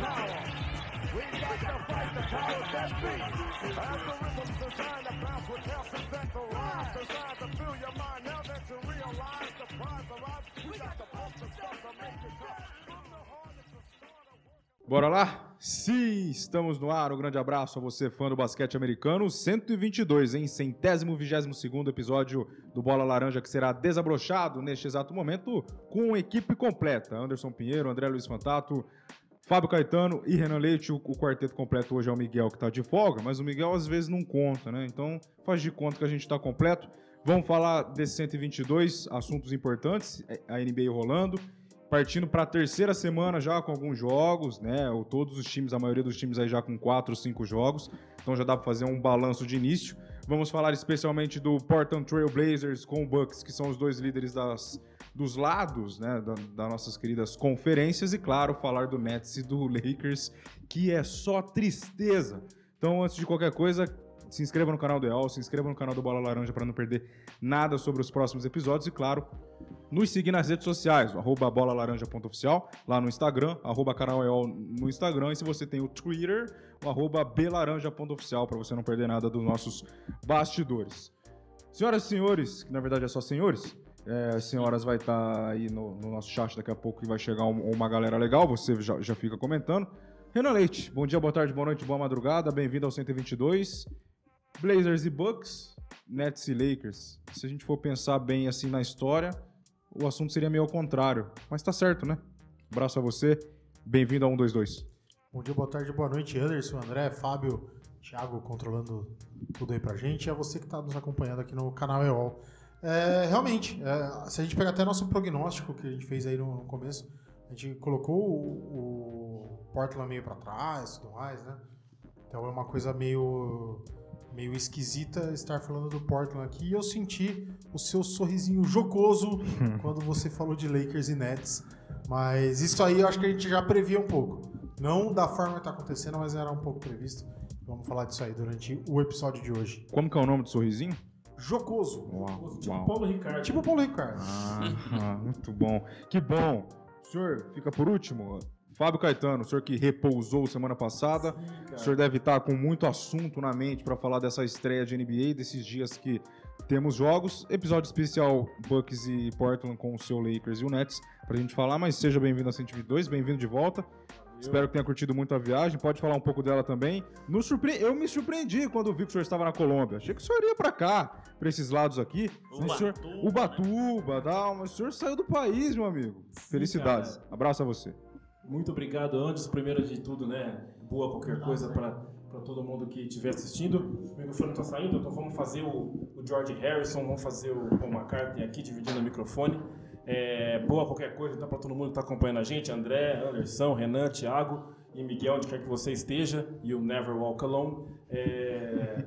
power. We got to fight the that designed to bounce with health and rhymes designed to fill your mind now that you realize the prize arrives. We got to pump the stuff to make it tough. Bora lá? Sim, estamos no ar. Um grande abraço a você, fã do basquete americano. 122, hein? Centésimo, vigésimo segundo episódio do Bola Laranja, que será desabrochado neste exato momento com equipe completa. Anderson Pinheiro, André Luiz Fantato, Fábio Caetano e Renan Leite. O, o quarteto completo hoje é o Miguel, que tá de folga, mas o Miguel às vezes não conta, né? Então faz de conta que a gente tá completo. Vamos falar desse 122, assuntos importantes, a NBA rolando. Partindo para a terceira semana já com alguns jogos, né? Ou todos os times, a maioria dos times aí já com quatro, cinco jogos. Então já dá para fazer um balanço de início. Vamos falar especialmente do Portland Trail Blazers com o Bucks, que são os dois líderes das, dos lados, né? Da, das nossas queridas conferências. E claro, falar do Nets e do Lakers, que é só tristeza. Então, antes de qualquer coisa, se inscreva no canal do EOL, se inscreva no canal do Bola Laranja para não perder nada sobre os próximos episódios e, claro, nos seguir nas redes sociais, arroba bolalaranja.oficial, lá no Instagram, arroba canal EOL no Instagram, e se você tem o Twitter, o arroba belaranja.oficial, para você não perder nada dos nossos bastidores. Senhoras e senhores, que na verdade é só senhores, é, as senhoras vai estar aí no, no nosso chat daqui a pouco e vai chegar um- uma galera legal, você já, já fica comentando. Renan Leite, bom dia, boa tarde, boa noite, boa madrugada, bem-vindo ao 122. Blazers e Bucks, Nets e Lakers. Se a gente for pensar bem assim na história, o assunto seria meio ao contrário. Mas tá certo, né? Abraço a você, bem-vindo ao 122. Bom dia, boa tarde, boa noite, Anderson, André, Fábio, Thiago controlando tudo aí pra gente. E a você que está nos acompanhando aqui no canal EOL. É, realmente, é, se a gente pegar até nosso prognóstico que a gente fez aí no, no começo, a gente colocou o, o Portland meio pra trás e tudo mais, né? Então é uma coisa meio, meio esquisita estar falando do Portland aqui. E eu senti o seu sorrisinho jocoso quando você falou de Lakers e Nets. Mas isso aí eu acho que a gente já previa um pouco. Não da forma que tá acontecendo, mas era um pouco previsto. Vamos falar disso aí durante o episódio de hoje. Como que é o nome do sorrisinho? Jocoso. Uau, Tipo uau. Paulo Ricardo. Tipo o Paulo Ricardo. Ah, muito bom. Que bom. O senhor fica por último? Fábio Caetano, o senhor que repousou semana passada. O senhor deve estar com muito assunto na mente para falar dessa estreia de NBA, desses dias que temos jogos. Episódio especial Bucks e Portland com o seu Lakers e o Nets pra gente falar, mas seja bem-vindo a 122, bem-vindo de volta. Espero que tenha curtido muito a viagem. Pode falar um pouco dela também. Nos surpre... Eu me surpreendi quando vi que o senhor estava na Colômbia. Achei que o senhor ia pra cá, pra esses lados aqui. O senhor... Ubatuba, tal, mas o senhor saiu do país, meu amigo. Felicidades. cara. Abraço a você. Muito obrigado, Anderson. Primeiro de tudo, né? Boa qualquer coisa para todo mundo que estiver assistindo. O microfone está saindo, então vamos fazer o, o George Harrison, vamos fazer o Paul McCartney aqui, dividindo o microfone. É, boa qualquer coisa, então, para todo mundo que está acompanhando a gente: André, Anderson, Renan, Thiago e Miguel, onde quer que você esteja, e o Never Walk Alone. É,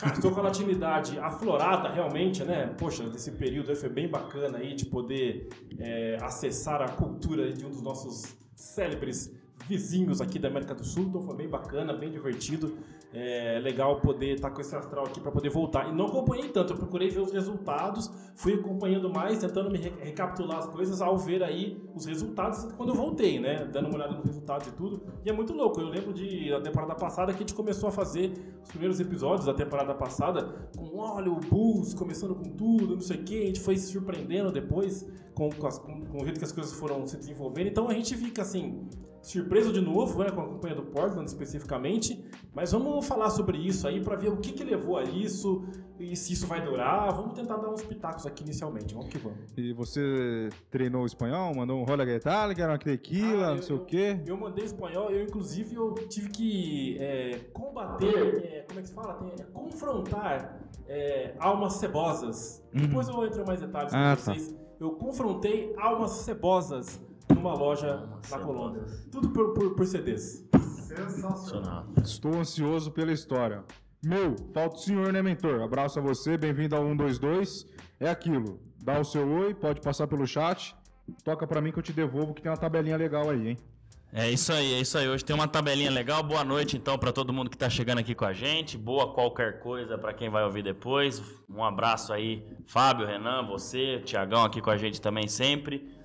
cara, estou com a latinidade aflorada realmente, né? Poxa, desse período foi bem bacana aí de poder é, acessar a cultura de um dos nossos célebres vizinhos aqui da América do Sul, então foi bem bacana, bem divertido. É legal poder estar com esse astral aqui para poder voltar. E não acompanhei tanto, eu procurei ver os resultados, fui acompanhando mais, tentando me re- recapitular as coisas ao ver aí os resultados quando eu voltei, né? Dando uma olhada nos resultados e tudo. E é muito louco. Eu lembro de da temporada passada que a gente começou a fazer os primeiros episódios da temporada passada com olha o Bulls começando com tudo, não sei o que. A gente foi se surpreendendo depois com, com, as- com- com o jeito que as coisas foram se desenvolvendo. Então a gente fica assim surpreso de novo, né, com a campanha do Portland especificamente, mas vamos falar sobre isso aí para ver o que, que levou a isso e se isso vai durar. Vamos tentar dar uns pitacos aqui inicialmente. Vamos que vamos. E você treinou espanhol, mandou um rola que era uma tequila, Ah, não eu- sei o eu- quê. Eu mandei espanhol, eu inclusive eu tive que é, combater, é, como é que se fala? Tem- é, confrontar é, almas cebosas. Depois eu entro em mais detalhes Ah, com vocês. Eu confrontei almas cebosas numa loja na Colômbia. Tudo por, por, por CDs. Sensacional. Estou ansioso pela história. Meu, falta o senhor, né, mentor? Abraço a você, bem-vindo ao 122. É aquilo, dá o seu oi, pode passar pelo chat, toca pra mim que eu te devolvo, que tem uma tabelinha legal aí, hein? É isso aí, é isso aí. Hoje tem uma tabelinha legal. Boa noite, então, para todo mundo que tá chegando aqui com a gente. Boa qualquer coisa para quem vai ouvir depois. Um abraço aí, Fábio, Renan, você, Tiagão aqui com a gente também sempre.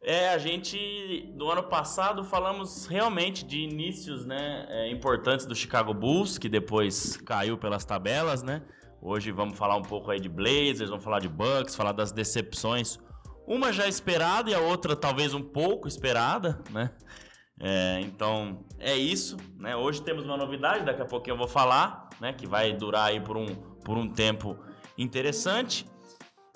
É, a gente, do ano passado, falamos realmente de inícios né, é, importantes do Chicago Bulls, que depois caiu pelas tabelas, né? Hoje vamos falar um pouco aí de Blazers, vamos falar de Bucks, falar das decepções. Uma já esperada e a outra talvez um pouco esperada, né? É, então, é isso, né? Hoje temos uma novidade, daqui a pouquinho eu vou falar, né? Que vai durar aí por um, por um tempo interessante.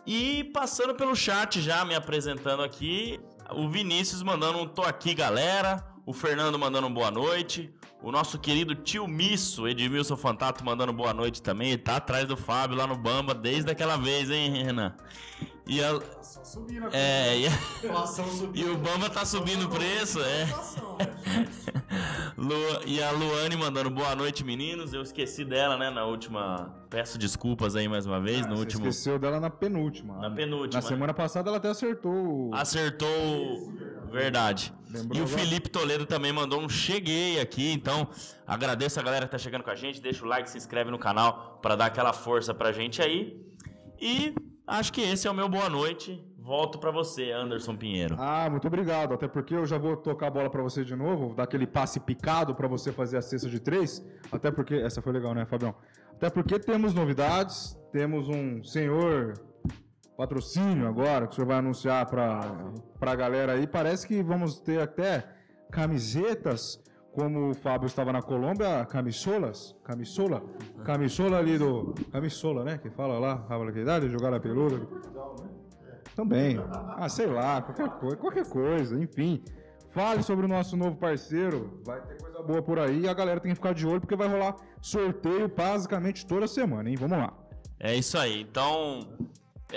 E passando pelo chat já, me apresentando aqui, o Vinícius mandando um tô aqui, galera. O Fernando mandando um boa noite. O nosso querido tio Misso, Edmilson Fantato, mandando boa noite também. Ele tá atrás do Fábio lá no Bamba desde aquela vez, hein, Renan? E, a, Só subindo aqui. é, e, a- subindo. e o Bamba tá subindo o preço, é. Né? Lu- e a Luane mandando boa noite, meninos. Eu esqueci dela, né, na última. Peço desculpas aí mais uma vez, no Ah, Você último. esqueceu dela na penúltima. Na penúltima, Na né? semana passada ela até acertou. o- Acertou. Verdade. Lembrou e o agora? Felipe Toledo também mandou um cheguei aqui, então agradeço a galera que tá chegando com a gente, deixa o like, se inscreve no canal pra dar aquela força pra gente aí. E acho que esse é o meu boa noite. Volto pra você, Anderson Pinheiro. Ah, muito obrigado. Até porque eu já vou tocar a bola pra você de novo, dar aquele passe picado pra você fazer a cesta de três. Até porque essa foi legal, né, Fabião? Até porque temos novidades, temos um senhor patrocínio agora que o senhor vai anunciar pra pra galera aí. Parece que vamos ter até camisetas como o Fábio estava na Colômbia, camisolas, camisola, camisola ali do camisola, né? Que fala lá, Rafa idade, jogar a peluda. Também. Ah, sei lá, qualquer coisa, qualquer coisa, enfim. Fale sobre o nosso novo parceiro. Vai ter coisa boa por aí a galera tem que ficar de olho porque vai rolar sorteio basicamente toda semana, hein? Vamos lá. É isso aí. Então,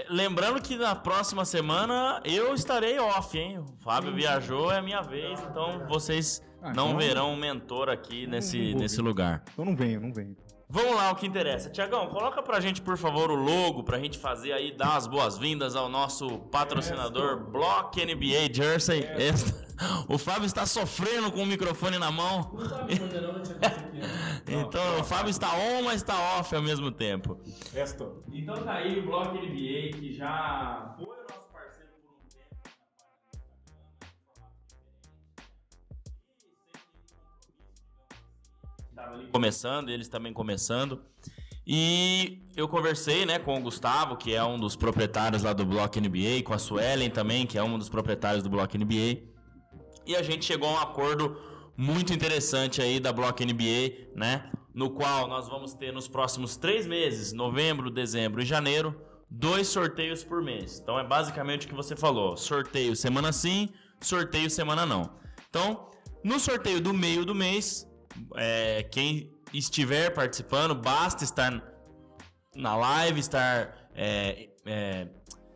lembrando que na próxima semana eu estarei off, hein? O Fábio viajou, é a minha vez, então vocês Ah, não então- verão um mentor aqui nesse, nesse lugar. Então não venho, não venho. Vamos lá, o que interessa. Tiagão, coloca pra gente, por favor, o logo pra gente fazer aí, dar as boas-vindas ao nosso patrocinador Block NBA Jersey. Esta- O Fábio está sofrendo com o microfone na mão. Então, o Fábio está on, mas está off ao mesmo tempo. Resto. Então tá aí o Block NBA, que já foi o nosso parceiro por um tempo. Estava ali começando, eles também começando. E eu conversei, né, com o Gustavo, que é um dos proprietários lá do Block NBA, com a Suelen também, que é um dos proprietários do Block NBA. E a gente chegou a um acordo muito interessante aí da Block NBA, né? No qual nós vamos ter nos próximos três meses, novembro, dezembro e janeiro, dois sorteios por mês. Então é basicamente o que você falou: sorteio semana sim, sorteio semana não. Então, no sorteio do meio do mês, é, quem estiver participando, basta estar na live, estar. é, é,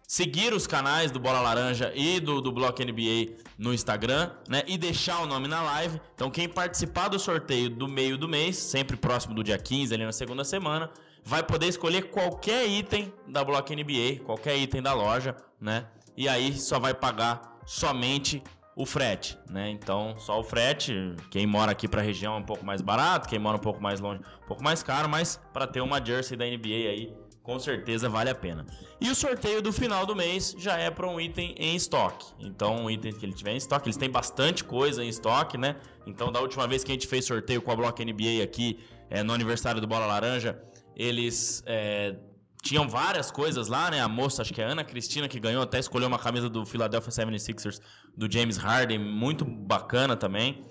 seguir os canais do Bola Laranja e do, do Bloco NBA no Instagram, né? E deixar o nome na live. Então, quem participar do sorteio do meio do mês, sempre próximo do dia 15, ali na segunda semana, vai poder escolher qualquer item da Bloco NBA, qualquer item da loja, né? E aí só vai pagar somente o frete, né? Então, só o frete. Quem mora aqui para a região é um pouco mais barato, quem mora um pouco mais longe, um pouco mais caro, mas para ter uma jersey da NBA aí, com certeza vale a pena. E o sorteio do final do mês já é para um item em estoque. Então, um item que ele tiver em estoque, eles têm bastante coisa em estoque, né? Então, da última vez que a gente fez sorteio com a Block NBA aqui, é, no aniversário do Bola Laranja, eles é, tinham várias coisas lá, né? A moça, acho que é a Ana Cristina, que ganhou, até escolheu uma camisa do Philadelphia 76ers do James Harden, muito bacana também.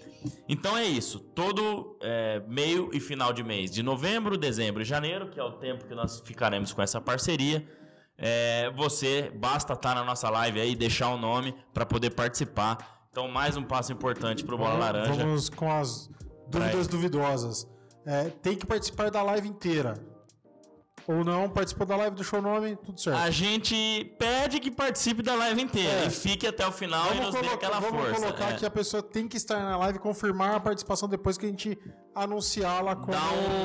Então é isso, todo é, meio e final de mês, de novembro, dezembro e janeiro, que é o tempo que nós ficaremos com essa parceria. é, você basta estar na nossa live aí, deixar o nome para poder participar. Então, mais um passo importante para o Bola Laranja. Vamos com as dúvidas duvidosas. É, tem que participar da live inteira. Ou não, participou da live do show nome, tudo certo. A gente pede que participe da live inteira É. e fique até o final e nos dê aquela vamos força. colocar é. que a pessoa tem que estar na live e confirmar a participação depois que a gente anunciá-la como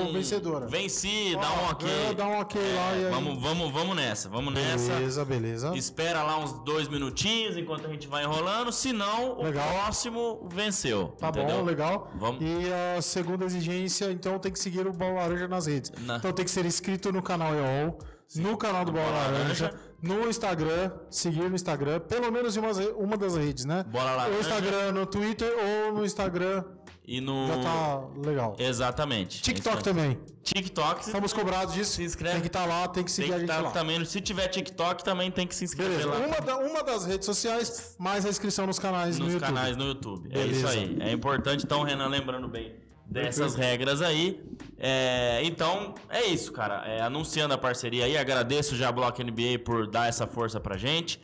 um vencedora. Venci, dá um ok. ganhou, dá um ok lá e aí- Vamos, vamos, vamos nessa, vamos nessa. Beleza, beleza. Espera lá uns dois minutinhos enquanto a gente vai enrolando, senão o Legal. próximo venceu. Tá entendeu? bom, legal. Vamos. E a segunda exigência, então, tem que seguir o Bola Laranja nas redes. Na- Então tem que ser inscrito no canal EOL, no canal do Bola Bola Laranja, Laranja. no Instagram, seguir no Instagram, pelo menos em uma, uma das redes, né? Bola Laranja. Instagram, no Twitter ou no Instagram, E no. já tá legal. Exatamente. TikTok também. TikTok. Estamos cobrados disso. Se inscreve. Tem que estar lá, tem que Tem seguir que a gente tá lá. também. Se tiver TikTok, também tem que se inscrever Beleza. lá. Uma, da- uma das redes sociais, mais a inscrição nos canais no nos YouTube. canais no YouTube. É Beleza. isso aí. É importante, então, Renan, lembrando bem dessas regras aí. É, então, é isso, cara. É, anunciando a parceria aí, agradeço já a Block NBA por dar essa força pra gente.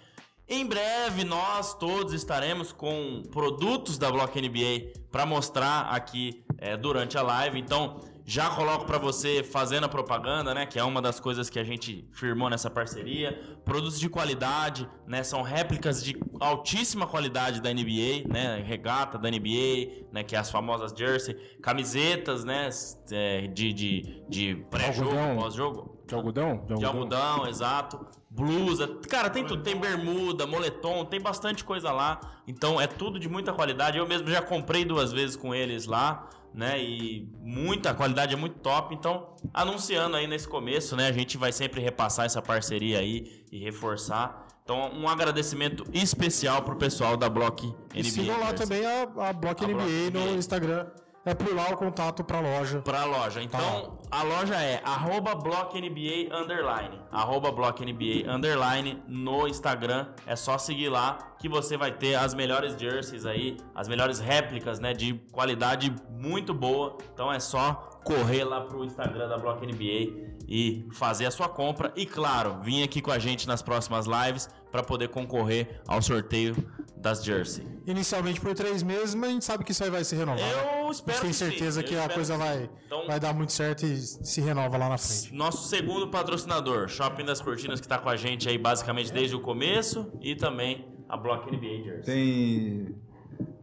Em breve, nós todos estaremos com produtos da Block NBA para mostrar aqui é, durante a live. Então, já coloco para você fazendo a propaganda, né? Que é uma das coisas que a gente firmou nessa parceria. Produtos de qualidade, né? São réplicas de altíssima qualidade da NBA, né? Regata da NBA, né? Que é as famosas jersey, camisetas, né? é, de, de, de pré-jogo, Algodão. pós-jogo. De algodão? De algodão, exato. Blusa. Cara, tem tudo. Tem bermuda, moletom, tem bastante coisa lá. Então é tudo de muita qualidade. Eu mesmo já comprei duas vezes com eles lá, né? E muita qualidade é muito top. Então, anunciando aí nesse começo, né? A gente vai sempre repassar essa parceria aí e reforçar. Então, um agradecimento especial pro pessoal da Block NBA. E sigam lá também a, a Block A NBA Block no NBA. Instagram. É lá o contato pra loja. Pra loja. Então, a loja é arroba BlockNBA underline. Arroba BlockNBA underline no Instagram. É só seguir lá que você vai ter as melhores jerseys aí, as melhores réplicas, né, de qualidade muito boa. Então é só correr lá pro Instagram da BlockNBA e fazer a sua compra. E claro, vir aqui com a gente nas próximas lives para poder concorrer ao sorteio das jerseys. Inicialmente por três meses, mas a gente sabe que isso aí vai se renovar. né? Eu a espero gente tem que sim, certeza eu que a coisa que vai. Então- vai dar muito certo e se renova lá na frente. Nosso segundo patrocinador, Shopping das Cortinas, que está com a gente aí basicamente desde o começo, e também a Block NBA Jersey. Tem.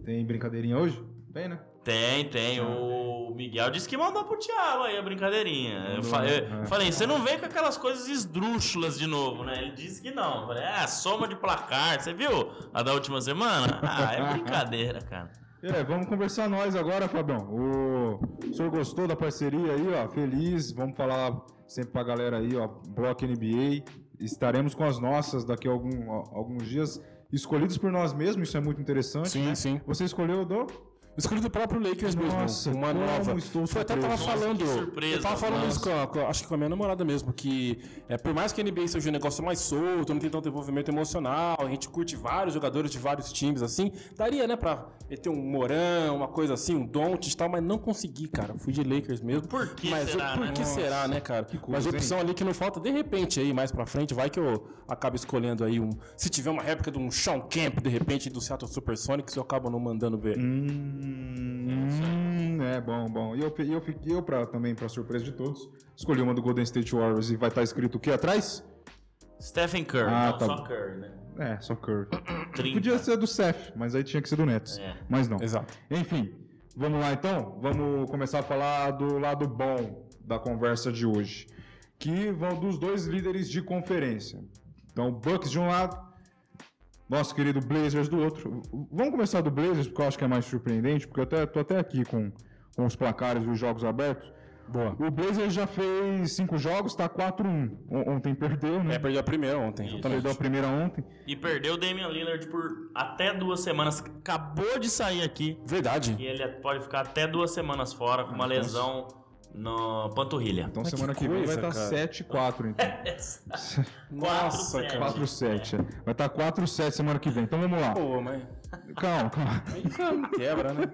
Tem brincadeirinha hoje? Tem, né? Tem, tem. O Miguel disse que mandou pro Thiago aí a brincadeirinha. Eu, fa- eu né? Falei, você não vem com aquelas coisas esdrúxulas de novo, né? Ele disse que não. Eu falei, ah, soma de placar. Você viu a da última semana? Ah, é brincadeira, cara. É, vamos conversar nós agora, Fabião. O... o senhor gostou da parceria aí, ó? Feliz. Vamos falar sempre pra galera aí, ó. Block NBA. Estaremos com as nossas daqui a algum- a- alguns dias. Escolhidos por nós mesmos, isso é muito interessante. Sim, né? sim. Você escolheu do? Escolhi do próprio Lakers Nossa, mesmo. Uma nova. estou Foi até tava falando. Nossa, que surpresa, eu tava falando isso com, a- a- acho que com a minha namorada mesmo, que é, por mais que a NBA seja um negócio mais solto, não tem tanto envolvimento emocional, a gente curte vários jogadores de vários times assim, daria, né, pra meter um Morão, uma coisa assim, um Don't e tal, mas não consegui, cara. Fui de Lakers mesmo. Por que mas será, Por né? que Nossa, será, né, cara? que mas coisa, opção ali que não falta, de repente aí, mais pra frente, vai que eu acabo escolhendo aí um. Se tiver uma réplica de um Sean Kemp, de repente, do Seattle Supersonics, eu acabo não mandando ver. Hum, é bom, bom. E eu, eu, fiquei- eu pra, também, pra surpresa de todos, escolhi uma do Golden State Warriors e vai estar escrito o que atrás? Stephen Curry, Ah, não, tá só. Curry, né? É, só Curry. 30. Podia ser do Seth, mas aí tinha que ser do Nets. É. Mas não. Exato. Enfim, vamos lá então? Vamos começar a falar do lado bom da conversa de hoje. Que vão dos dois líderes de conferência. Então, Bucks de um lado, nosso querido Blazers do outro. Vamos começar do Blazers, porque eu acho que é mais surpreendente, porque eu até, tô até aqui com, com os placares e os jogos abertos. Boa. O Blazers já fez cinco jogos, tá 4-1. On- Ontem perdeu, né? É, perdeu a primeira ontem, exatamente. Perdeu a primeira ontem. E perdeu o Damian Lillard por até duas semanas. Acabou de sair aqui. Verdade. E ele pode ficar até duas semanas fora com uma lesão na panturrilha. Então Mas que semana que, vem vai estar cara. 7-4, então. Nossa, sete. cara. 4-7. é. Vai estar 4-7 semana que vem. Então vamos lá. Pô, mas. Calma, calma. Quebra, né?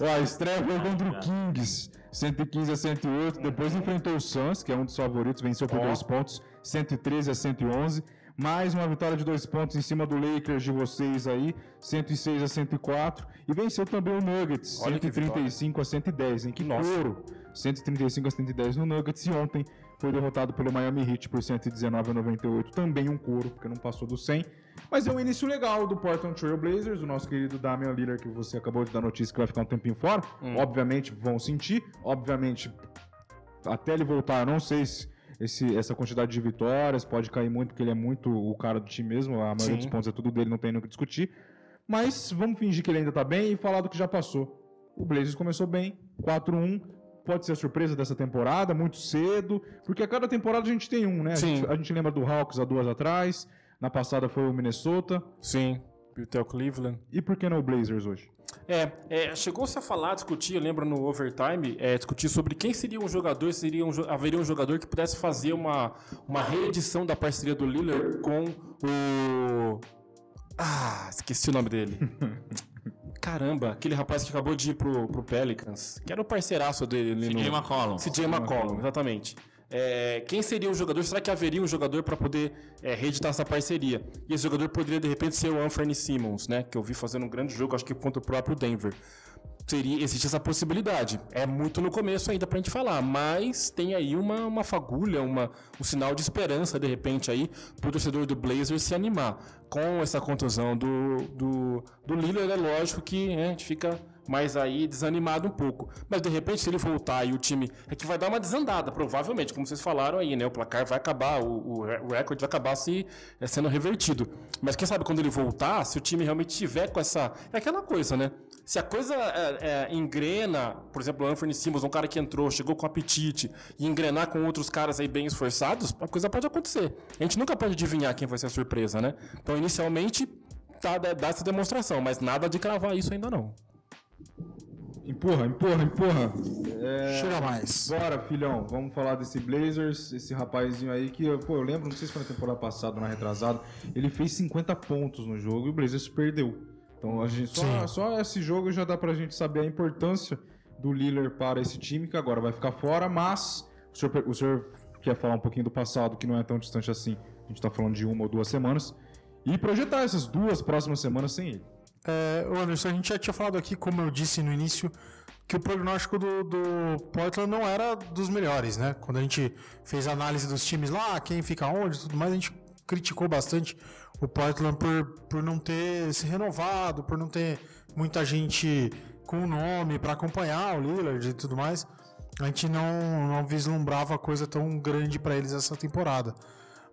Ó, a estreia foi contra o Kings, 115 a 108. Depois enfrentou o Suns, que é um dos favoritos, venceu por Ó. dois pontos, 113 a 111. Mais uma vitória de dois pontos em cima do Lakers de vocês aí, 106 a 104. E venceu também o Nuggets, Olha que 135 a 110, hein? Que Nossa. couro! 135 a 110 no Nuggets. E ontem foi derrotado pelo Miami Heat por 119 a 98. Também um couro, porque não passou do 100. Mas é um início legal do Portland Trail Blazers, o nosso querido Damian Lillard, que você acabou de dar notícia que vai ficar um tempinho fora. Obviamente vão sentir, obviamente até ele voltar, eu não sei se esse, essa quantidade de vitórias pode cair muito, porque ele é muito o cara do time mesmo, a maioria Sim. dos pontos é tudo dele, não tem nem o que discutir. Mas vamos fingir que ele ainda tá bem e falar do que já passou. O Blazers começou bem, 4-1, pode ser a surpresa dessa temporada, muito cedo, porque a cada temporada a gente tem um, né? A, Sim. gente, a gente lembra do Hawks há duas atrás, na passada foi o Minnesota, Sim. E o Theo Cleveland. e por que não o Blazers hoje? É, é, chegou-se a falar, discutir, eu lembro no Overtime, é, discutir sobre quem seria um jogador, seria um, haveria um jogador que pudesse fazer uma, uma reedição da parceria do Lillard com o... Ah, esqueci o nome dele. Caramba, aquele rapaz que acabou de ir pro, pro Pelicans, que era o parceiraço dele CJ no... McCollum. CJ McCollum, exatamente. É, quem seria o jogador? Será que haveria um jogador para poder é, reeditar essa parceria? E esse jogador poderia de repente ser o Anthony Simmons, né? Que eu vi fazendo um grande jogo, acho que contra o próprio Denver. Seria, existe essa possibilidade. É muito no começo ainda pra gente falar, mas tem aí uma, uma fagulha, uma, um sinal de esperança, de repente, aí, pro torcedor do Blazers se animar. Com essa contusão do, do, do Lillard, é lógico que né, a gente fica mais aí desanimado um pouco. Mas de repente, se ele voltar e o time. É que vai dar uma desandada, provavelmente, como vocês falaram aí, né? O placar vai acabar, o, o re- o recorde vai acabar se é, sendo revertido. Mas quem sabe quando ele voltar, se o time realmente tiver com essa. É aquela coisa, né? Se a coisa é, é, engrena, por exemplo, o Anthony Simmons, um cara que entrou, chegou com apetite, e engrenar com outros caras aí bem esforçados, a coisa pode acontecer. A gente nunca pode adivinhar quem vai ser a surpresa, né? Então, inicialmente, tá, dá dá essa demonstração, mas nada de cravar isso ainda não. Empurra, empurra, empurra. Chega mais. Bora, filhão, vamos falar desse Blazers, esse rapazinho aí que, pô, eu lembro, não sei se foi na temporada passada ou na retrasada, ele fez 50 pontos no jogo e o Blazers perdeu. Então a gente, só, só esse jogo já dá pra gente saber a importância do Lillard para esse time, que agora vai ficar fora, mas o senhor, o senhor quer falar um pouquinho do passado, que não é tão distante assim, a gente tá falando de uma ou duas semanas, e projetar essas duas próximas semanas sem ele. É, Anderson, a gente já tinha falado aqui, como eu disse no início, que o prognóstico do, do Portland não era dos melhores, né? Quando a gente fez a análise dos times lá, quem fica onde e tudo mais, a gente criticou bastante o Portland por, por não ter se renovado, por não ter muita gente com nome para acompanhar o Lillard e tudo mais. A gente não, não vislumbrava coisa tão grande para eles essa temporada.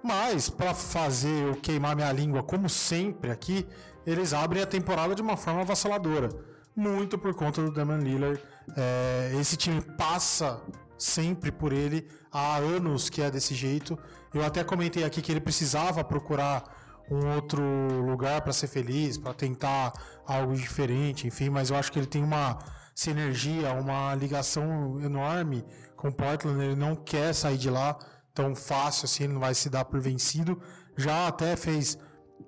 Mas, para fazer eu queimar minha língua, como sempre aqui, eles abrem a temporada de uma forma avassaladora. Muito por conta do Damian Lillard. É, esse time passa sempre por ele há anos que é desse jeito. Eu até comentei aqui que ele precisava procurar um outro lugar para ser feliz, para tentar algo diferente, enfim, mas eu acho que ele tem uma sinergia, uma ligação enorme com Portland, ele não quer sair de lá tão fácil assim, ele não vai se dar por vencido. Já até fez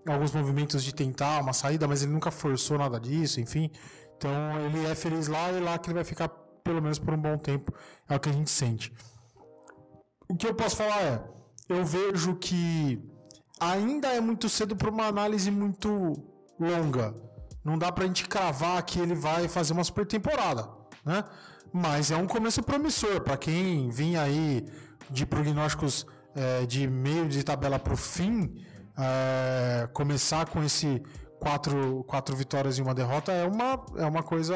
alguns movimentos de tentar uma saída, mas ele nunca forçou nada disso, enfim. Então ele é feliz lá e lá que ele vai ficar pelo menos por um bom tempo, é o que a gente sente. O que eu posso falar é, eu vejo que ainda é muito cedo para uma análise muito longa. Não dá pra gente cravar que ele vai fazer uma super temporada, né? Mas é um começo promissor para quem vinha aí de prognósticos é, de meio de tabela pro fim, é, começar com esse quatro, quatro vitórias e uma derrota é uma, é uma coisa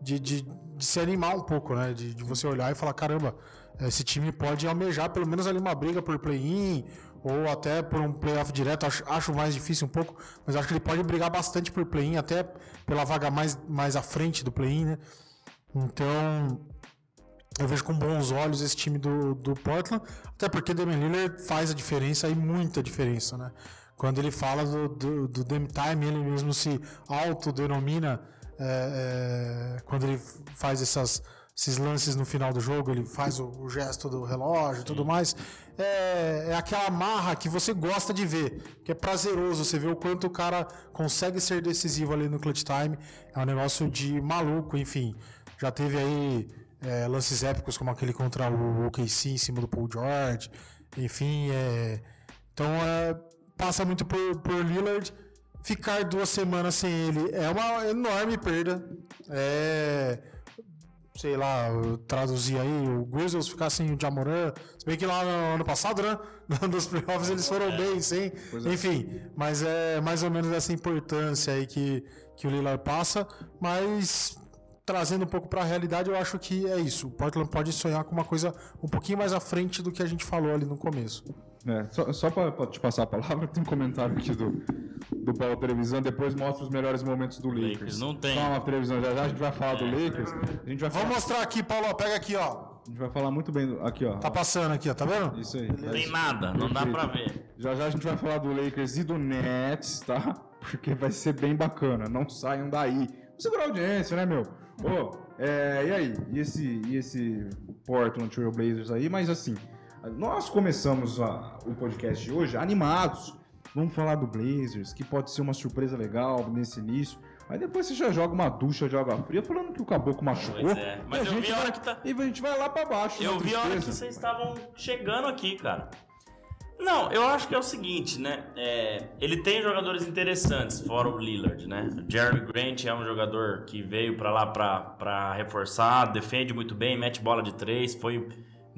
de, de, de se animar um pouco, né? De, de você olhar e falar, caramba, esse time pode almejar pelo menos ali uma briga por play-in ou até por um playoff direto. Acho, acho mais difícil um pouco, mas acho que ele pode brigar bastante por play-in, até pela vaga mais, mais à frente do play-in, né? Então, eu vejo com bons olhos esse time do, do Portland, até porque Damian Lillard faz a diferença e muita diferença, né? Quando ele fala do, do, do Dame Time, ele mesmo se autodenomina é, é, quando ele faz essas, esses lances no final do jogo, ele faz o, o gesto do relógio e tudo mais. É, é aquela marra que você gosta de ver, que é prazeroso você ver o quanto o cara consegue ser decisivo ali no clutch time. É um negócio de maluco, enfim. Já teve aí é, lances épicos como aquele contra o OKC em cima do Paul George. Enfim, é, então é, passa muito por, por Lillard. Ficar duas semanas sem ele é uma enorme perda. É, sei lá, traduzir aí, o Grizzlies ficar sem o Jamoran. Se bem que lá no ano passado, né? Nos playoffs eles foram bem, sem. Enfim, mas é mais ou menos essa importância aí que, que o Lillard passa. Mas trazendo um pouco para a realidade, eu acho que é isso. O Portland pode sonhar com uma coisa um pouquinho mais à frente do que a gente falou ali no começo. É, só só para te passar a palavra, tem um comentário aqui do, do Paulo Televisão, depois mostra os melhores momentos do Lakers. Lakers não tem. Calma, televisão, já já a gente vai falar do Lakers. A gente vai falar, Vamos mostrar aqui, Paulo, pega aqui, ó. a gente vai falar muito bem do, aqui, ó. Tá passando aqui, ó, tá vendo? Isso aí. Não tem nada, não dá pra ver. Já já a gente vai falar do Lakers e do Nets, tá? Porque vai ser bem bacana. Não saiam daí. Vamos segurar a audiência, né, meu? Ô, é, e aí? E esse, e esse Portland Trail Blazers aí? Mas assim, nós começamos a- o podcast de hoje animados. Vamos falar do Blazers, que pode ser uma surpresa legal nesse início. Mas depois você já joga uma ducha de água fria falando que o caboclo machucou. Pois é, mas eu vi a hora vai- que tá- E a gente vai lá pra baixo. Eu na vi a hora que vocês estavam chegando aqui, cara. Não, eu acho que é o seguinte, né? É, ele tem jogadores interessantes, fora o Lillard, né? O Jeremy Grant é um jogador que veio pra lá pra, pra reforçar, defende muito bem, mete bola de três, foi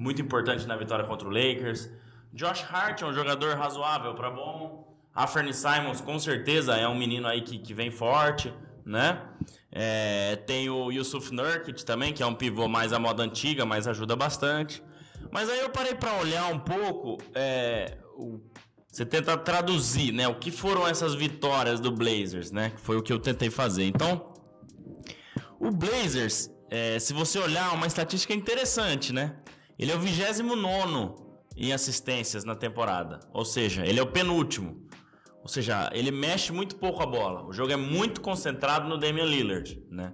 muito importante na vitória contra o Lakers. Josh Hart é um jogador razoável pra bom. Fernie Simons, com certeza, é um menino aí que, que vem forte, né? É, tem o Yusuf Nurkic também, que é um pivô mais à moda antiga, mas ajuda bastante. Mas aí eu parei pra olhar um pouco, é, o- você tenta traduzir, né? O que foram essas vitórias do Blazers, né? Que foi o que eu tentei fazer. Então, o Blazers, é, se você olhar, uma estatística interessante, né? Ele é o 29 em assistências na temporada. Ou seja, ele é o penúltimo. Ou seja, ele mexe muito pouco a bola. O jogo é muito concentrado no Damian Lillard, né?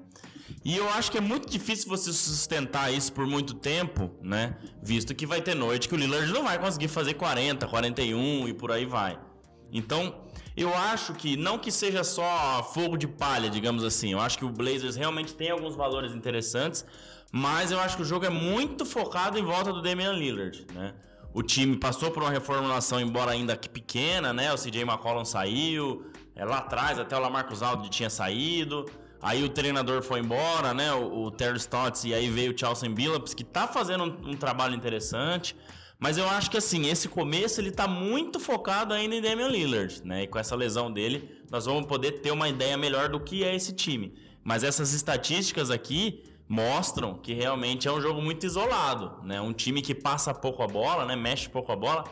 E eu acho que é muito difícil você sustentar isso por muito tempo, né? Visto que vai ter noite que o Lillard não vai conseguir fazer 40, 41 e por aí vai. Então, eu acho que não que seja só fogo de palha, digamos assim. Eu acho que o Blazers realmente tem alguns valores interessantes, mas eu acho que o jogo é muito focado em volta do Damian Lillard, né? O time passou por uma reformulação, embora ainda que pequena, né? O CJ McCollum saiu, é, lá atrás até o Lamarcus Aldridge tinha saído. Aí o treinador foi embora, né? O, o Terry Stotts e aí veio o Chelsea Billups, que tá fazendo um, um trabalho interessante. Mas eu acho que assim, esse começo ele tá muito focado ainda em Damian Lillard, né? E com essa lesão dele, nós vamos poder ter uma ideia melhor do que é esse time. Mas essas estatísticas aqui mostram que realmente é um jogo muito isolado, né? Um time que passa pouco a bola, né? Mexe pouco a bola,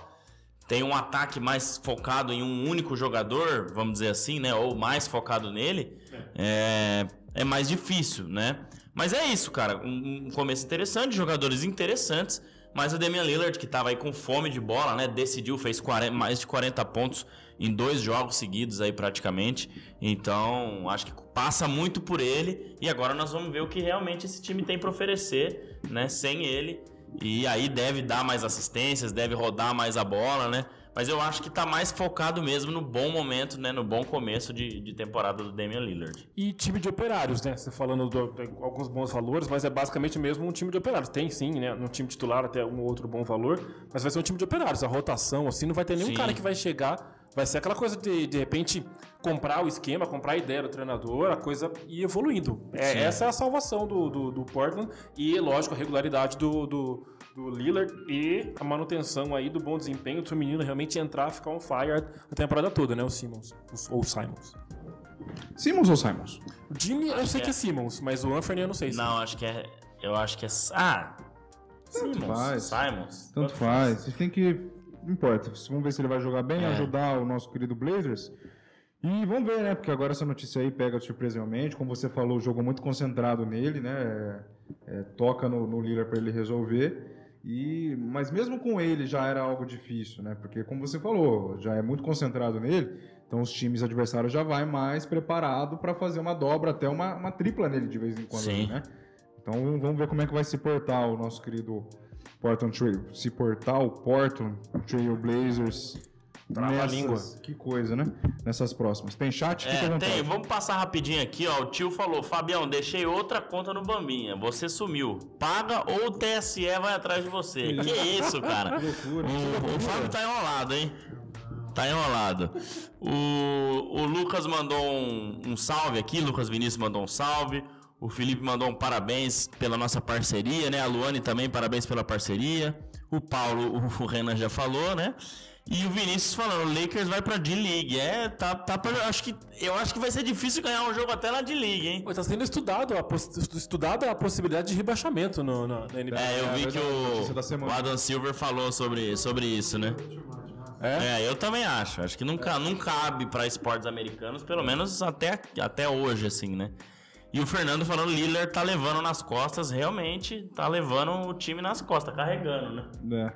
tem um ataque mais focado em um único jogador, vamos dizer assim, né? Ou mais focado nele, é, é mais difícil, né? Mas é isso, cara. Um, um começo interessante, jogadores interessantes. Mas o Damian Lillard, que tava aí com fome de bola, né? Decidiu, fez 40 mais de 40 pontos em dois jogos seguidos aí praticamente. Então, acho que passa muito por ele. E agora nós vamos ver o que realmente esse time tem para oferecer, né? Sem ele. E aí deve dar mais assistências, deve rodar mais a bola, né? Mas eu acho que tá mais focado mesmo no bom momento, né? No bom começo de, de temporada do Damian Lillard. E time de operários, né? Você falando de alguns bons valores, mas é basicamente mesmo um time de operários. Tem sim, né? No time titular até um outro bom valor, mas vai ser um time de operários. A rotação, assim, não vai ter nenhum Sim. cara que vai chegar. Vai ser aquela coisa de, de repente, comprar o esquema, comprar a ideia do treinador, a coisa ir evoluindo. É, essa é a salvação do, do, do Portland e, lógico, a regularidade do, do, do Lillard e a manutenção aí do bom desempenho do menino realmente entrar, ficar on fire a temporada toda, né? O Simmons. Ou o Simons. Simmons ou Simons? O Jimmy, eu sei que que é. é Simmons, mas o Anthony eu não sei. se- Não, acho que é. Eu acho que é. Ah! Simons. faz. Simons. Tanto faz. Vocês têm que. Não importa. Vamos ver se ele vai jogar bem, É. ajudar o nosso querido Blazers. E vamos ver, né? Porque agora essa notícia aí pega surpreendente. Como você falou, o jogo muito concentrado nele, né? É, é, toca no, no Lillard para ele resolver. E, mas mesmo com ele já era algo difícil, né? Porque, como você falou, já é muito concentrado nele. Então os times adversários já vai mais preparado para fazer uma dobra, até uma, uma tripla nele de vez em quando, Sim. né? Então vamos ver como é que vai se portar o nosso querido Portland Trail. Se portar o Portland Trail Blazers. A nessas- língua. Que coisa, né? Nessas próximas. Tem chat? É, tem. Vamos passar rapidinho aqui, ó. O tio falou: Fabião, deixei outra conta no Bambinha. Você sumiu. Paga ou o TSE vai atrás de você. que isso, cara? Que loucura. O, o Fábio tá enrolado, hein? Tá enrolado. O, o Lucas mandou um, um salve aqui, Lucas Vinícius mandou um salve. O Felipe mandou um parabéns pela nossa parceria, né? A Luane também, parabéns pela parceria. O Paulo, o Renan já falou, né? E o Vinícius falando, o Lakers vai pra D-League. É, tá, tá pra, acho que, eu acho que vai ser difícil ganhar um jogo até na D-League, hein? Pô, tá sendo estudado a, estudada a possibilidade de rebaixamento no, na, na NBA. É, eu vi é que o, semana. o Adam Silver falou sobre, sobre isso, né? É? eu também acho. Acho que nunca, não cabe pra esportes americanos, pelo menos até, até hoje, assim, né? E o Fernando falando, Lillard tá levando nas costas, realmente tá levando o time nas costas, carregando, né? É.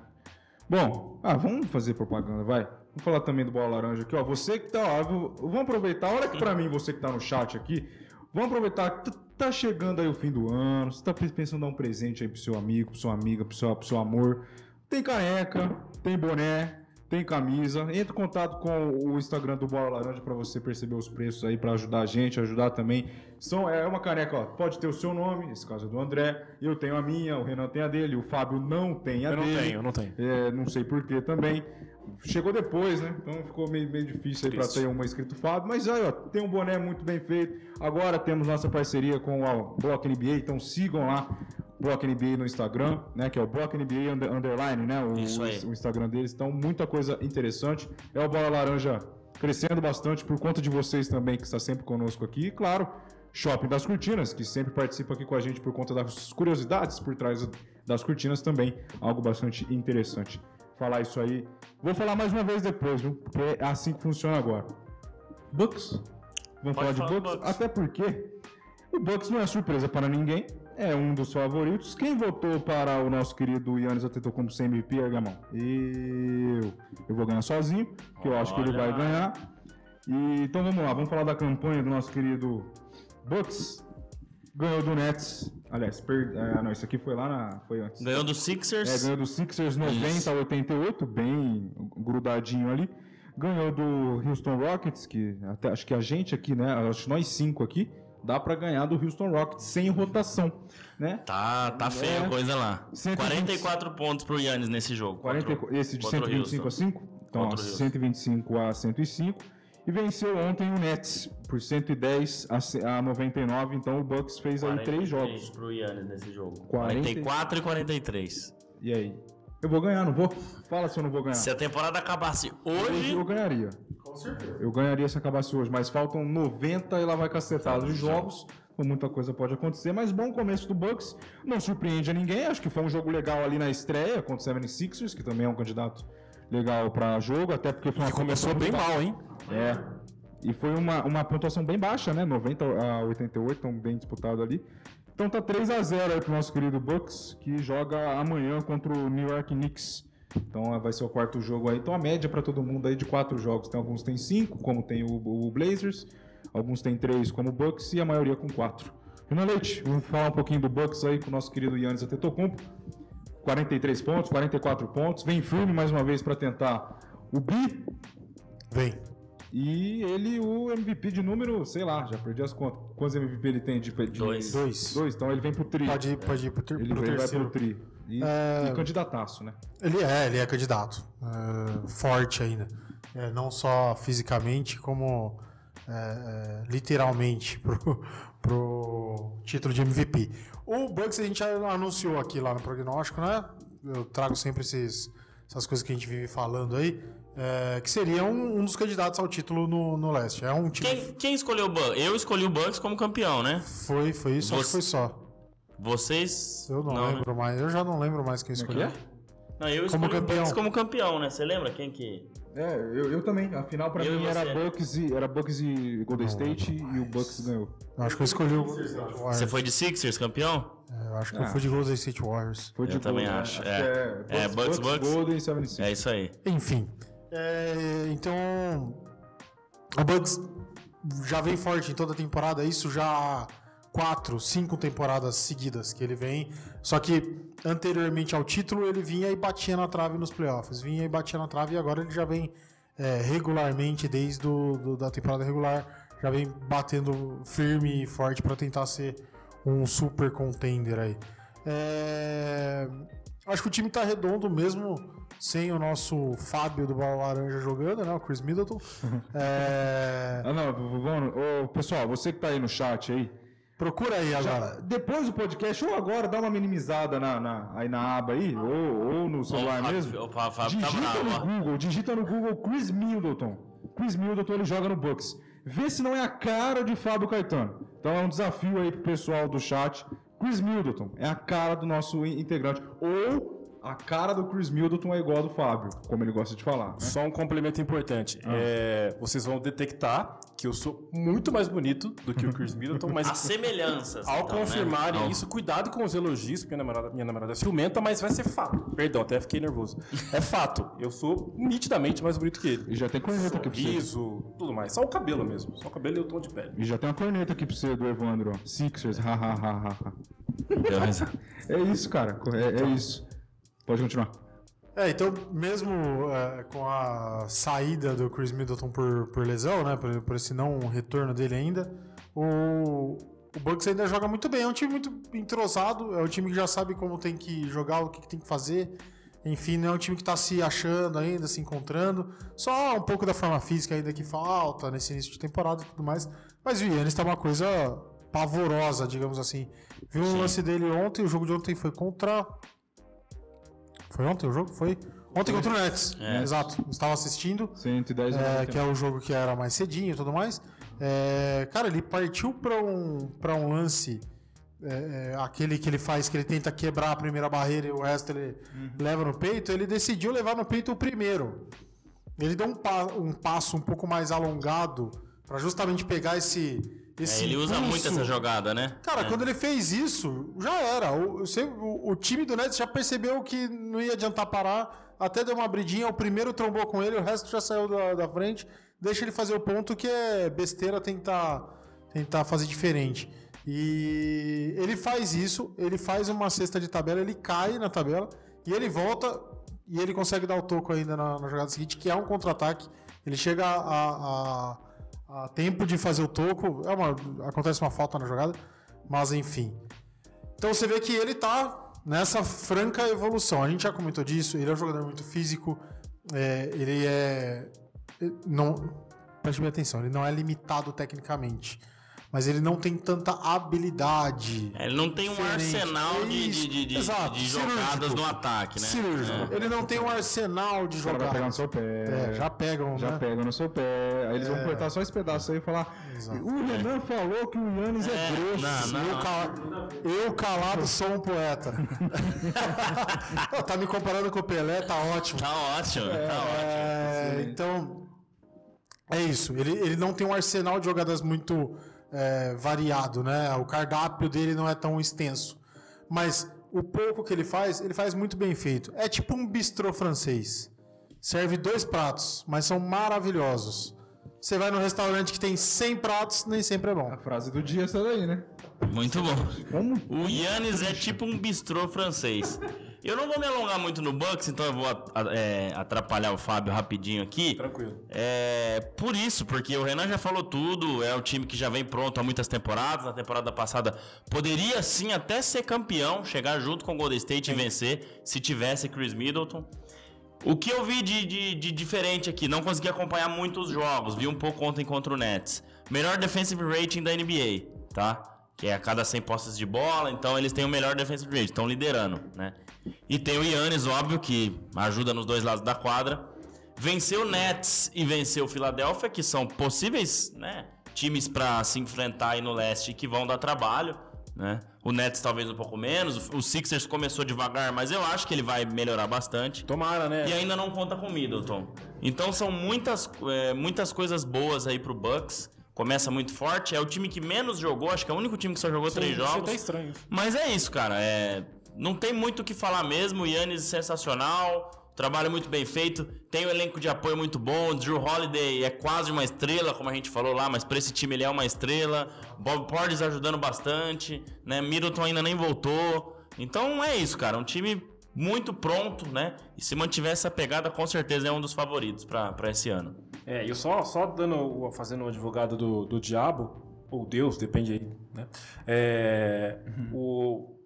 Bom, ah, vamos fazer propaganda, vai. Vamos falar também do Bola Laranja aqui, ó. Você que tá, vamos aproveitar, olha aqui pra mim, você que tá no chat aqui. Vamos aproveitar que tá chegando aí o fim do ano, você tá pensando em dar um presente aí pro seu amigo, pro sua amiga, pro seu, pro seu amor. Tem caneca, tem boné, tem camisa. Entre em contato com o Instagram do Bola Laranja pra você perceber os preços aí, pra ajudar a gente, ajudar também. São, é uma caneca, ó, pode ter o seu nome, esse caso é do André, eu tenho a minha, o Renan tem a dele, o Fábio não tem a Eu não dele. tenho, eu não tenho. É, não sei porquê também. Chegou depois, né? Então ficou meio, meio difícil aí pra Triste. ter uma escrito Fábio. Mas aí, ó, tem um boné muito bem feito. Agora temos nossa parceria com a Block NBA, então sigam lá. Block NBA no Instagram, né? Que é o Block NBA under- Underline, né? O, Isso aí. o Instagram deles. Então, muita coisa interessante. É o Bola Laranja crescendo bastante por conta de vocês também, que está sempre conosco aqui. E claro, Shopping das Cortinas, que sempre participa aqui com a gente por conta das curiosidades por trás das cortinas também. Algo bastante interessante. Falar isso aí. Vou falar mais uma vez depois, viu? Porque é assim que funciona agora. Bucks? Vamos falar de falar do Bucks? Bucks. Até porque o Bucks não é surpresa para ninguém. É um dos favoritos. Quem votou para o nosso querido Yannis Antetokounmpo ser MVP, erga a mão. Eu. Eu vou ganhar sozinho, que eu acho que ele vai ganhar. E, então vamos lá, vamos falar da campanha do nosso querido Bucks. Ganhou do Nets. Aliás, per... ah, não, isso aqui foi lá na. Foi antes. Ganhou do É, Sixers. ganhou do Sixers 90 Isso. a 88, bem grudadinho ali. Ganhou do Houston Rockets, que até acho que a gente aqui, né? Acho que nós cinco aqui, dá pra ganhar do Houston Rockets sem rotação, né? Tá, tá feia É. a coisa lá. 120. 44 pontos pro Yannis nesse jogo. 40, contra- esse de contra o 125 a Houston. 5? Então, ó, Contra o Houston. 125 a 105. E venceu ontem o Nets por 110 a ce- a 99. Então o Bucks fez aí três 43 jogos. pro Yannis nesse jogo. 40. 44 e 43. E aí? Eu vou ganhar, não vou? Fala se eu não vou ganhar. Se a temporada acabasse Hoje hoje, eu ganharia. Com certeza. Eu ganharia se acabasse hoje, mas faltam 90 e lá vai cacetado de jogos. então Muita coisa pode acontecer, mas bom começo do Bucks. Não surpreende a ninguém. Acho que foi um jogo legal ali na estreia contra o 76ers, que também é um candidato legal para jogo, até porque foi uma Que começou bem mal, hein? É. E foi uma, uma pontuação bem baixa, né? 90 a 88, tão bem disputado ali. Então tá 3 a 0 aí pro nosso querido Bucks, que joga amanhã contra o New York Knicks. Então eh, vai ser o quarto jogo aí. Então a média para todo mundo aí de quatro jogos. Tem alguns tem cinco, como tem o, o Blazers. Alguns tem três, como o Bucks, e a maioria com quatro. Renan Leite, vamos falar um pouquinho do Bucks aí com o nosso querido Yannis Antetokounmpo. 43 pontos, 44 pontos. Vem firme mais uma vez para tentar o bi. Vem. E ele, o MVP de número, sei lá, já perdi as contas. Quantos MVP ele tem de, de Dois. Dois. Dois, então ele vem pro tri. Pode ir, pode ir pro, ter, Ele pro vem, vai terceiro. pro tri. E, É. e candidataço, né? Ele é, ele é candidato. É, forte ainda. É, não só fisicamente, como é, é, literalmente pro, pro título de MVP. O Bucks a gente já anunciou aqui lá no prognóstico, né? Eu trago sempre esses, essas coisas que a gente vive falando aí. É, que seria um, um dos candidatos ao título no, no leste. É um time. quem, quem escolheu o Bucks? Eu escolhi o Bucks como campeão, né? Foi, foi isso, acho que Você- foi só. Vocês. Eu não, né? lembro mais. Eu já não lembro mais quem é escolheu. é? Não, eu Como escolhi o campeão. Bucks como campeão, né? Você lembra quem que. É, eu, eu também. A final pra Eu mim era você. Bucks, e, era Bucks e Golden State e o Bucks ganhou. Eu acho que eu escolhi o Golden State Você foi de Sixers campeão? É, Eu acho que eu Ah. fui de Golden State Warriors. Foi de Eu também Golden, acho, que é. é, É, Bucks, Bucks. Golden e 76. É isso aí. Enfim. É, então. O Bucks já vem forte em toda a temporada. Isso já quatro, cinco temporadas seguidas que ele vem. Só que anteriormente ao título ele vinha e batia na trave nos playoffs. Vinha e batia na trave e agora ele já vem é, regularmente, desde do, do- da temporada regular, já vem batendo firme e forte para tentar ser um super contender aí. É, Acho que o time tá redondo mesmo sem o nosso Fábio do Bola Laranja jogando, né? O Chris Middleton. É, Ah, não, vamos. Ô, pessoal, você que tá aí no chat aí, Procura aí Já- agora. depois do podcast, ou agora, dá uma minimizada na, na- aí na aba aí, ou, ou no celular Fábio- mesmo. o Fá- Fábio tá digita bravo, no. Google, digita no Google Chris Middleton. Chris Middleton, ele joga no Bucks. Vê se não é a cara de Fábio Caetano. Então é um desafio aí pro pessoal do chat. Chris Middleton é a cara do nosso in- integrante. Ou a cara do Chris Middleton é igual a do Fábio, como ele gosta de falar. né? Só um complemento importante. É, vocês vão detectar que eu sou muito mais bonito do que o Chris Middleton, mas As semelhanças. ao então, né? confirmarem Ao- isso, cuidado com os elogios, porque minha namorada, minha namorada é ciumenta, mas vai ser fato. Perdão, até fiquei nervoso. É fato. Eu sou nitidamente mais bonito que ele. E já tem corneta aqui pra você. Sorriso, tudo mais. Só o cabelo mesmo. Só o cabelo e o tom de pele. E já tem uma corneta aqui pra você do Evandro, ó. Sixers, ha, ha, ha, ha, ha. Deu risada. É isso, cara. É, é isso. Pode continuar. É, então, mesmo é, com a saída do Chris Middleton por, por lesão, né? Por, por esse não retorno dele ainda, o, o Bucks ainda joga muito bem. É um time muito entrosado, é um time que já sabe como tem que jogar, o que, que tem que fazer. Enfim, não é um time que está se achando ainda, se encontrando. Só um pouco da forma física ainda que falta nesse início de temporada e tudo mais. Mas o Yannis tá uma coisa pavorosa, digamos assim. Viu um lance dele ontem, o jogo de ontem foi contra foi ontem o jogo? Foi? Ontem contra o Nets. É. Exato. Estava assistindo. 110 é, é, que é o jogo que era mais cedinho e tudo mais. É, cara, ele partiu para um, pra um lance. é, é, aquele que ele faz, que ele tenta quebrar a primeira barreira e o resto ele leva no peito. Ele decidiu levar no peito o primeiro. Ele deu um, pa- um passo um pouco mais alongado para justamente pegar esse. É, esse ele usa impulso. muito essa jogada, né? Cara, É. quando ele fez isso, já era. O, o- o time do Nets já percebeu que não ia adiantar parar. Até deu uma abridinha, o primeiro trombou com ele, o resto já saiu da, da frente. Deixa ele fazer o ponto que é besteira tentar, tentar fazer diferente. E ele faz isso, ele faz uma cesta de tabela, ele cai na tabela e ele volta e ele consegue dar o toco ainda na, na jogada seguinte, que é um contra-ataque. Ele chega a, a- a tempo de fazer o toco. É uma, acontece uma falta na jogada, mas enfim. Então você vê que ele tá nessa franca evolução. A gente já comentou disso. Ele é um jogador muito físico. é, ele é. Não, preste bem atenção, ele não é limitado tecnicamente. Mas ele não tem tanta habilidade. É, Ele não tem um Diferente. arsenal de, de, de, de- exato, de jogadas cirúrgico. no ataque, né? Cirúrgico. Ele não tem um arsenal de cara vai pegar no jogadas. seu pé. É, já pegam, Já né? pegam no seu pé. Aí eles vão cortar só esse pedaço aí e falar. Exato. O Renan falou que o Yannis é, É, grosso. não, não. Eu, cala- eu calado sou um poeta. tá me comparando com o Pelé, tá ótimo. Tá ótimo, tá ótimo. É, então, é isso. Ele, ele não tem um arsenal de jogadas muito é, variado, né? O cardápio dele não é tão extenso. Mas o pouco que ele faz, ele faz muito bem feito. É tipo um bistrô francês. Serve dois pratos, mas são maravilhosos. Você vai no restaurante que tem 100 pratos, nem sempre é bom. A frase do dia é essa daí, né? Muito bom. Como? O Yannis é tipo um bistrô francês. Eu não vou me alongar muito no Bucks, então eu vou é, atrapalhar o Fábio rapidinho aqui. Tranquilo. É, por isso, porque o Renan já falou tudo, é o time que já vem pronto há muitas temporadas. Na temporada passada poderia sim até ser campeão, chegar junto com o Golden State e vencer, se tivesse Chris Middleton. O que eu vi de, de- de diferente aqui, não consegui acompanhar muitos jogos, vi um pouco ontem contra o Nets. Melhor defensive rating da NBA, tá? Que é a cada 100 posses de bola, então eles têm o melhor defensive rating, estão liderando, né? E tem o Yannis, óbvio, que ajuda nos dois lados da quadra. Venceu o Nets e venceu o Philadelphia, que são possíveis, né, times para se enfrentar aí no leste que vão dar trabalho, né? O Nets talvez um pouco menos, o Sixers começou devagar, mas eu acho que ele vai melhorar bastante. Tomara, né? E ainda não conta com o Middleton. Então são muitas, é, muitas coisas boas aí pro Bucks. Começa muito forte. É o time que menos jogou, acho que é o único time que só jogou três Isso é jogos. até estranho. Mas é isso, cara. É... Não tem muito o que falar mesmo. O Yannis sensacional. Trabalho muito bem feito. Tem um elenco de apoio muito bom. Drew Holiday é quase uma estrela, como a gente falou lá, mas para esse time ele é uma estrela. Bob Portis ajudando bastante. Né? Middleton ainda nem voltou. Então é isso, cara. Um time muito pronto, né? E se mantiver essa pegada, com certeza é um dos favoritos para esse ano. É, e eu só, só dando, fazendo o advogado do, do diabo, ou Deus, depende aí, né? É, o,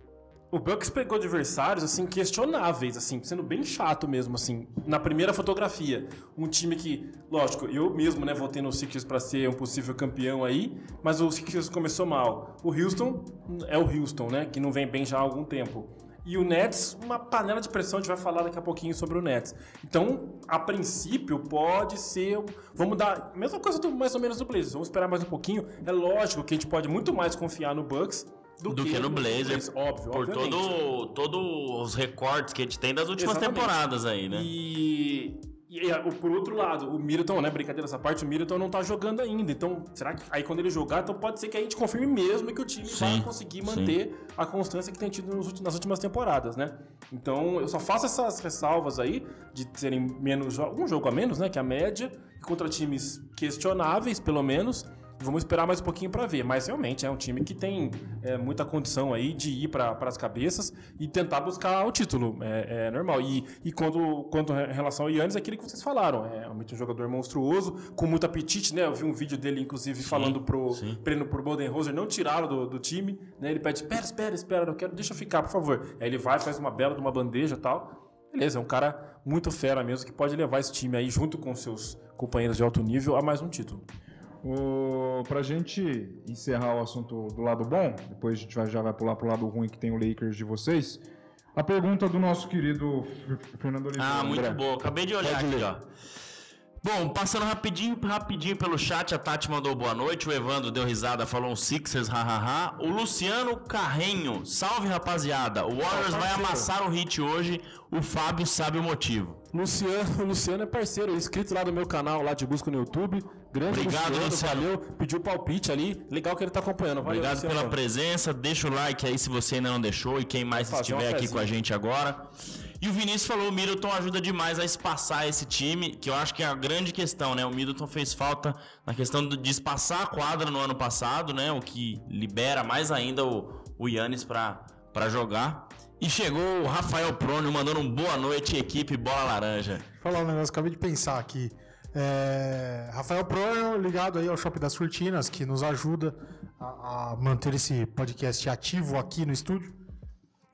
O Bucks pegou adversários, assim, questionáveis, assim, sendo bem chato mesmo, assim. Na primeira fotografia, um time que, lógico, eu mesmo, né, votei no Sixers pra ser um possível campeão aí, mas o Sixers começou mal. O Houston é o Houston, né, que não vem bem já há algum tempo. E o Nets, uma panela de pressão, a gente vai falar daqui a pouquinho sobre o Nets. Então, a princípio, pode ser. Vamos dar. Mesma coisa do, mais ou menos do Blazers. Vamos esperar mais um pouquinho. É lógico que a gente pode muito mais confiar no Bucks do, Do que no Blazers, óbvio. Por todo, todos os recortes que a gente tem das últimas Exatamente. temporadas aí, né? E, e aí, o- por outro lado, o Middleton, né? Brincadeira essa parte, o Middleton não tá jogando ainda. Então, será que aí quando ele jogar, então pode ser que a gente confirme mesmo que o time vai Sim, conseguir sim. manter a constância que tem tido nos nas últimas temporadas, né? Então, eu só faço essas ressalvas aí de serem menos um jogo a menos, né? Que a média, contra times questionáveis, pelo menos. Vamos esperar mais um pouquinho para ver, mas realmente é um time que tem é, muita condição aí de ir para as cabeças e tentar buscar o título. É, é normal. E, e quando, quando em relação ao Yannis, é aquilo que vocês falaram. É realmente um jogador monstruoso, com muito apetite, né? Eu vi um vídeo dele, inclusive, falando pro, sim. prêmio pro Bodenholzer não tirá-lo do, do time. Né? Ele pede, espera, espera, espera, eu quero, deixa eu ficar, por favor. Aí ele vai, faz uma bela de uma bandeja e tal. Beleza, é um cara muito fera mesmo, que pode levar esse time aí, junto com seus companheiros de alto nível, a mais um título. O, pra gente encerrar o assunto do lado bom, depois a gente vai- já vai pular pro lado ruim que tem o Lakers de vocês. A pergunta do nosso querido Fernando Oliveira. Ah, muito boa. Acabei de olhar Pode aqui, ler. ó. Bom, passando rapidinho, rapidinho pelo chat, a Tati mandou boa noite, o Evandro deu risada, falou um Sixers, hahaha. O Luciano Carrenho, salve rapaziada, o Warriors vai amassar o hit hoje, o Fábio sabe o motivo. Luciano, Luciano é parceiro, inscrito lá do meu canal lá de busca no YouTube. Grande Obrigado, Luciano. valeu. Pediu palpite ali. Legal que ele tá acompanhando. Valeu, Obrigado Luciano. pela presença, deixa o like aí se você ainda não deixou e quem mais estiver aqui com a gente agora. E o Vinícius falou, o Middleton ajuda demais a espaçar esse time, que eu acho que é a grande questão, né? O Middleton fez falta na questão de espaçar a quadra no ano passado, né? O que libera mais ainda o, o Yannis pra jogar. E chegou o Rafael Prônio mandando um boa noite, equipe Bola Laranja. falar um negócio, acabei de pensar aqui. É, Rafael Pro, ligado aí ao Shopping das Cortinas, que nos ajuda a, a manter esse podcast ativo aqui no estúdio.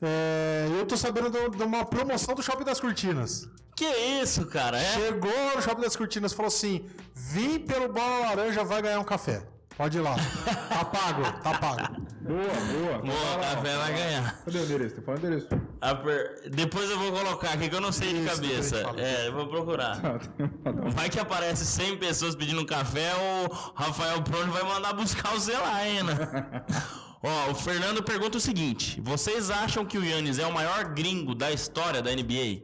É, eu tô sabendo de, de uma promoção do Shopping das Cortinas. Que isso, cara? É? Chegou no Shopping das Cortinas e falou assim: vim pelo Bola Laranja, vai ganhar um café. Pode ir lá. Tá pago, tá pago. Boa, boa. Boa, o café vai ganhar. Cadê o endereço? Tem que falar o endereço. Per- Depois eu vou colocar aqui que eu não sei de Isso, cabeça. depois fala. É, eu vou procurar. Uma- Vai que aparece 100 pessoas pedindo um café, o Rafael Prono vai mandar buscar o lá ainda. Ó, o Fernando pergunta o seguinte: Vocês acham que o Yannis é o maior gringo da história da NBA?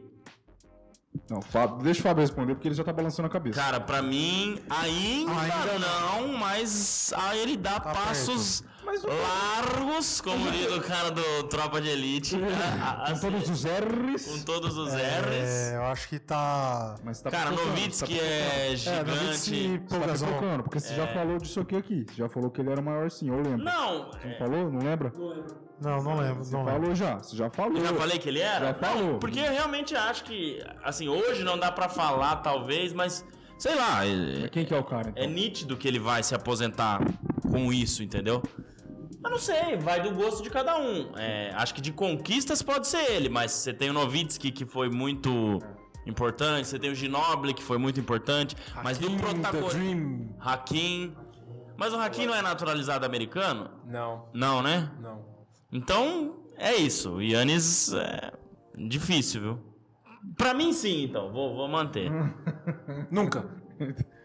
Não, Fábio, deixa o Fábio responder porque ele já tá balançando a cabeça. Cara, pra mim, ainda, Ainda não, mas ah, ele dá passos largos, como diz o cara do Tropa de Elite. Com todos os R's. com todos os R's. É, eu acho que tá. Mas tá Cara, Novitsky tá é É, Novitsky gigante. Você tá pipocando, porque você já falou disso aqui aqui. Você já falou que ele era o maior sim, eu lembro. Não, Você não falou? Não lembra? Não, não lembro. Não lembro. Falou já, você já falou. Eu já falei que ele era? Já falou. Não, porque eu realmente acho que, assim, hoje não dá pra falar, talvez, mas, sei lá, é, Mas Quem que é o cara, então? é nítido que ele vai se aposentar com isso, entendeu? Mas não sei, vai do gosto de cada um. É, acho que de conquistas pode ser ele, mas você tem o Novitsky, que foi muito importante, você tem o Ginobili, que foi muito importante, mas do Hakim, protagonista... Hakim... Mas o Hakim não é naturalizado americano? Não, Não, né? não. Então, é isso. O Yannis é difícil, viu? Pra mim, sim, então. Vou, vou manter. Nunca.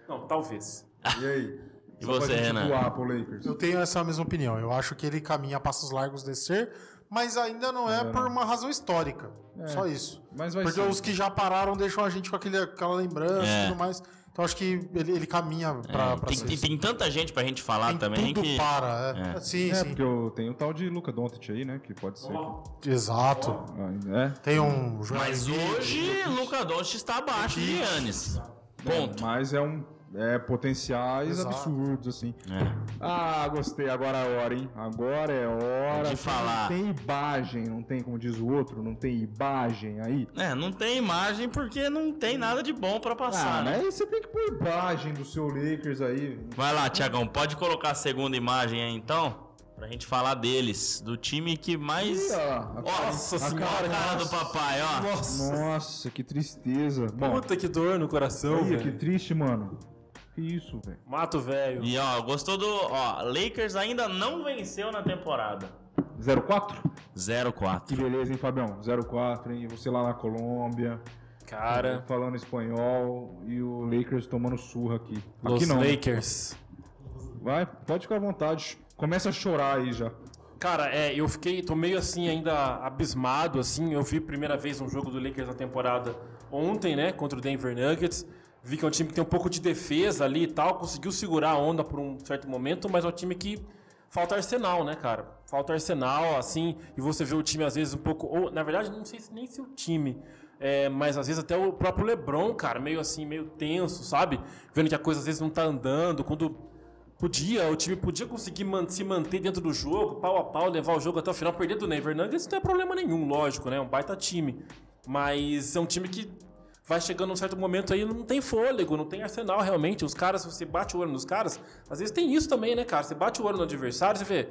Não, talvez. E aí? E Só você, Renan? voar pro Lakers. Eu tenho essa mesma opinião. Eu acho que ele caminha a passos largos descer, mas ainda não é, por uma razão histórica. Só isso. Mas vai Porque ser. os que já pararam deixam a gente com aquele, aquela lembrança É. e tudo mais. Então acho que ele, ele caminha pra, É, pra tem, ser tem- tem tanta gente pra gente falar Tem também tudo que. para. É. É. Sim, É, sim. porque eu tenho o tal de Luca Doncic aí, né? Que pode ser. que- Exato. Ah, É. Tem um Mas hoje, Luca Doncic está abaixo de Yannis. Ponto. É, mas é um. É potenciais Exato. absurdos, assim. É. Ah, gostei. Agora é hora, hein? Agora é hora. De falar. Não tem imagem, não tem, como diz o outro, não tem imagem aí. É, não tem imagem porque não tem nada de bom pra passar, Ah, né? aí você tem que pôr imagem do seu Lakers aí. Vai lá, Tiagão, pode colocar a segunda imagem aí então? pra gente falar deles, do time que mais. Ih, ó, a Nossa a senhora, cara- cara do papai, ó. Nossa, Nossa, que tristeza. Bom, puta que dor no coração, olha que triste, mano. Que isso, velho. Mato velho. E ó, gostou do. Ó, Lakers ainda não venceu na temporada. 04? Que 0-4. beleza, hein, Fabião? 04, hein? Você lá na Colômbia. Cara, Falando espanhol e o Lakers tomando surra aqui. Los aqui não. né? Lakers. Vai, pode ficar à vontade. Começa a chorar aí já. Cara, é, eu fiquei, tô meio assim ainda abismado, assim, eu vi a primeira vez um jogo do Lakers na temporada ontem, né, contra o Denver Nuggets, vi que é um time que tem um pouco de defesa ali e tal, conseguiu segurar a onda por um certo momento, mas é um time que falta arsenal, né, cara, falta arsenal, assim, e você vê o time às vezes um pouco, ou, na verdade, não sei se- nem se o time, é, mas às vezes até o próprio LeBron, cara, meio assim, meio tenso, sabe, vendo que a coisa às vezes não tá andando, quando Podia, o time podia conseguir man- se manter dentro do jogo, pau a pau, levar o jogo até o final, perder do Denver Nuggets não é problema nenhum, lógico, né? É um baita time. Mas é um time que vai chegando num certo momento aí, não tem fôlego, não tem arsenal realmente. Os caras, você bate o olho nos caras, às vezes tem isso também, né, cara? Você bate o olho no adversário, você vê,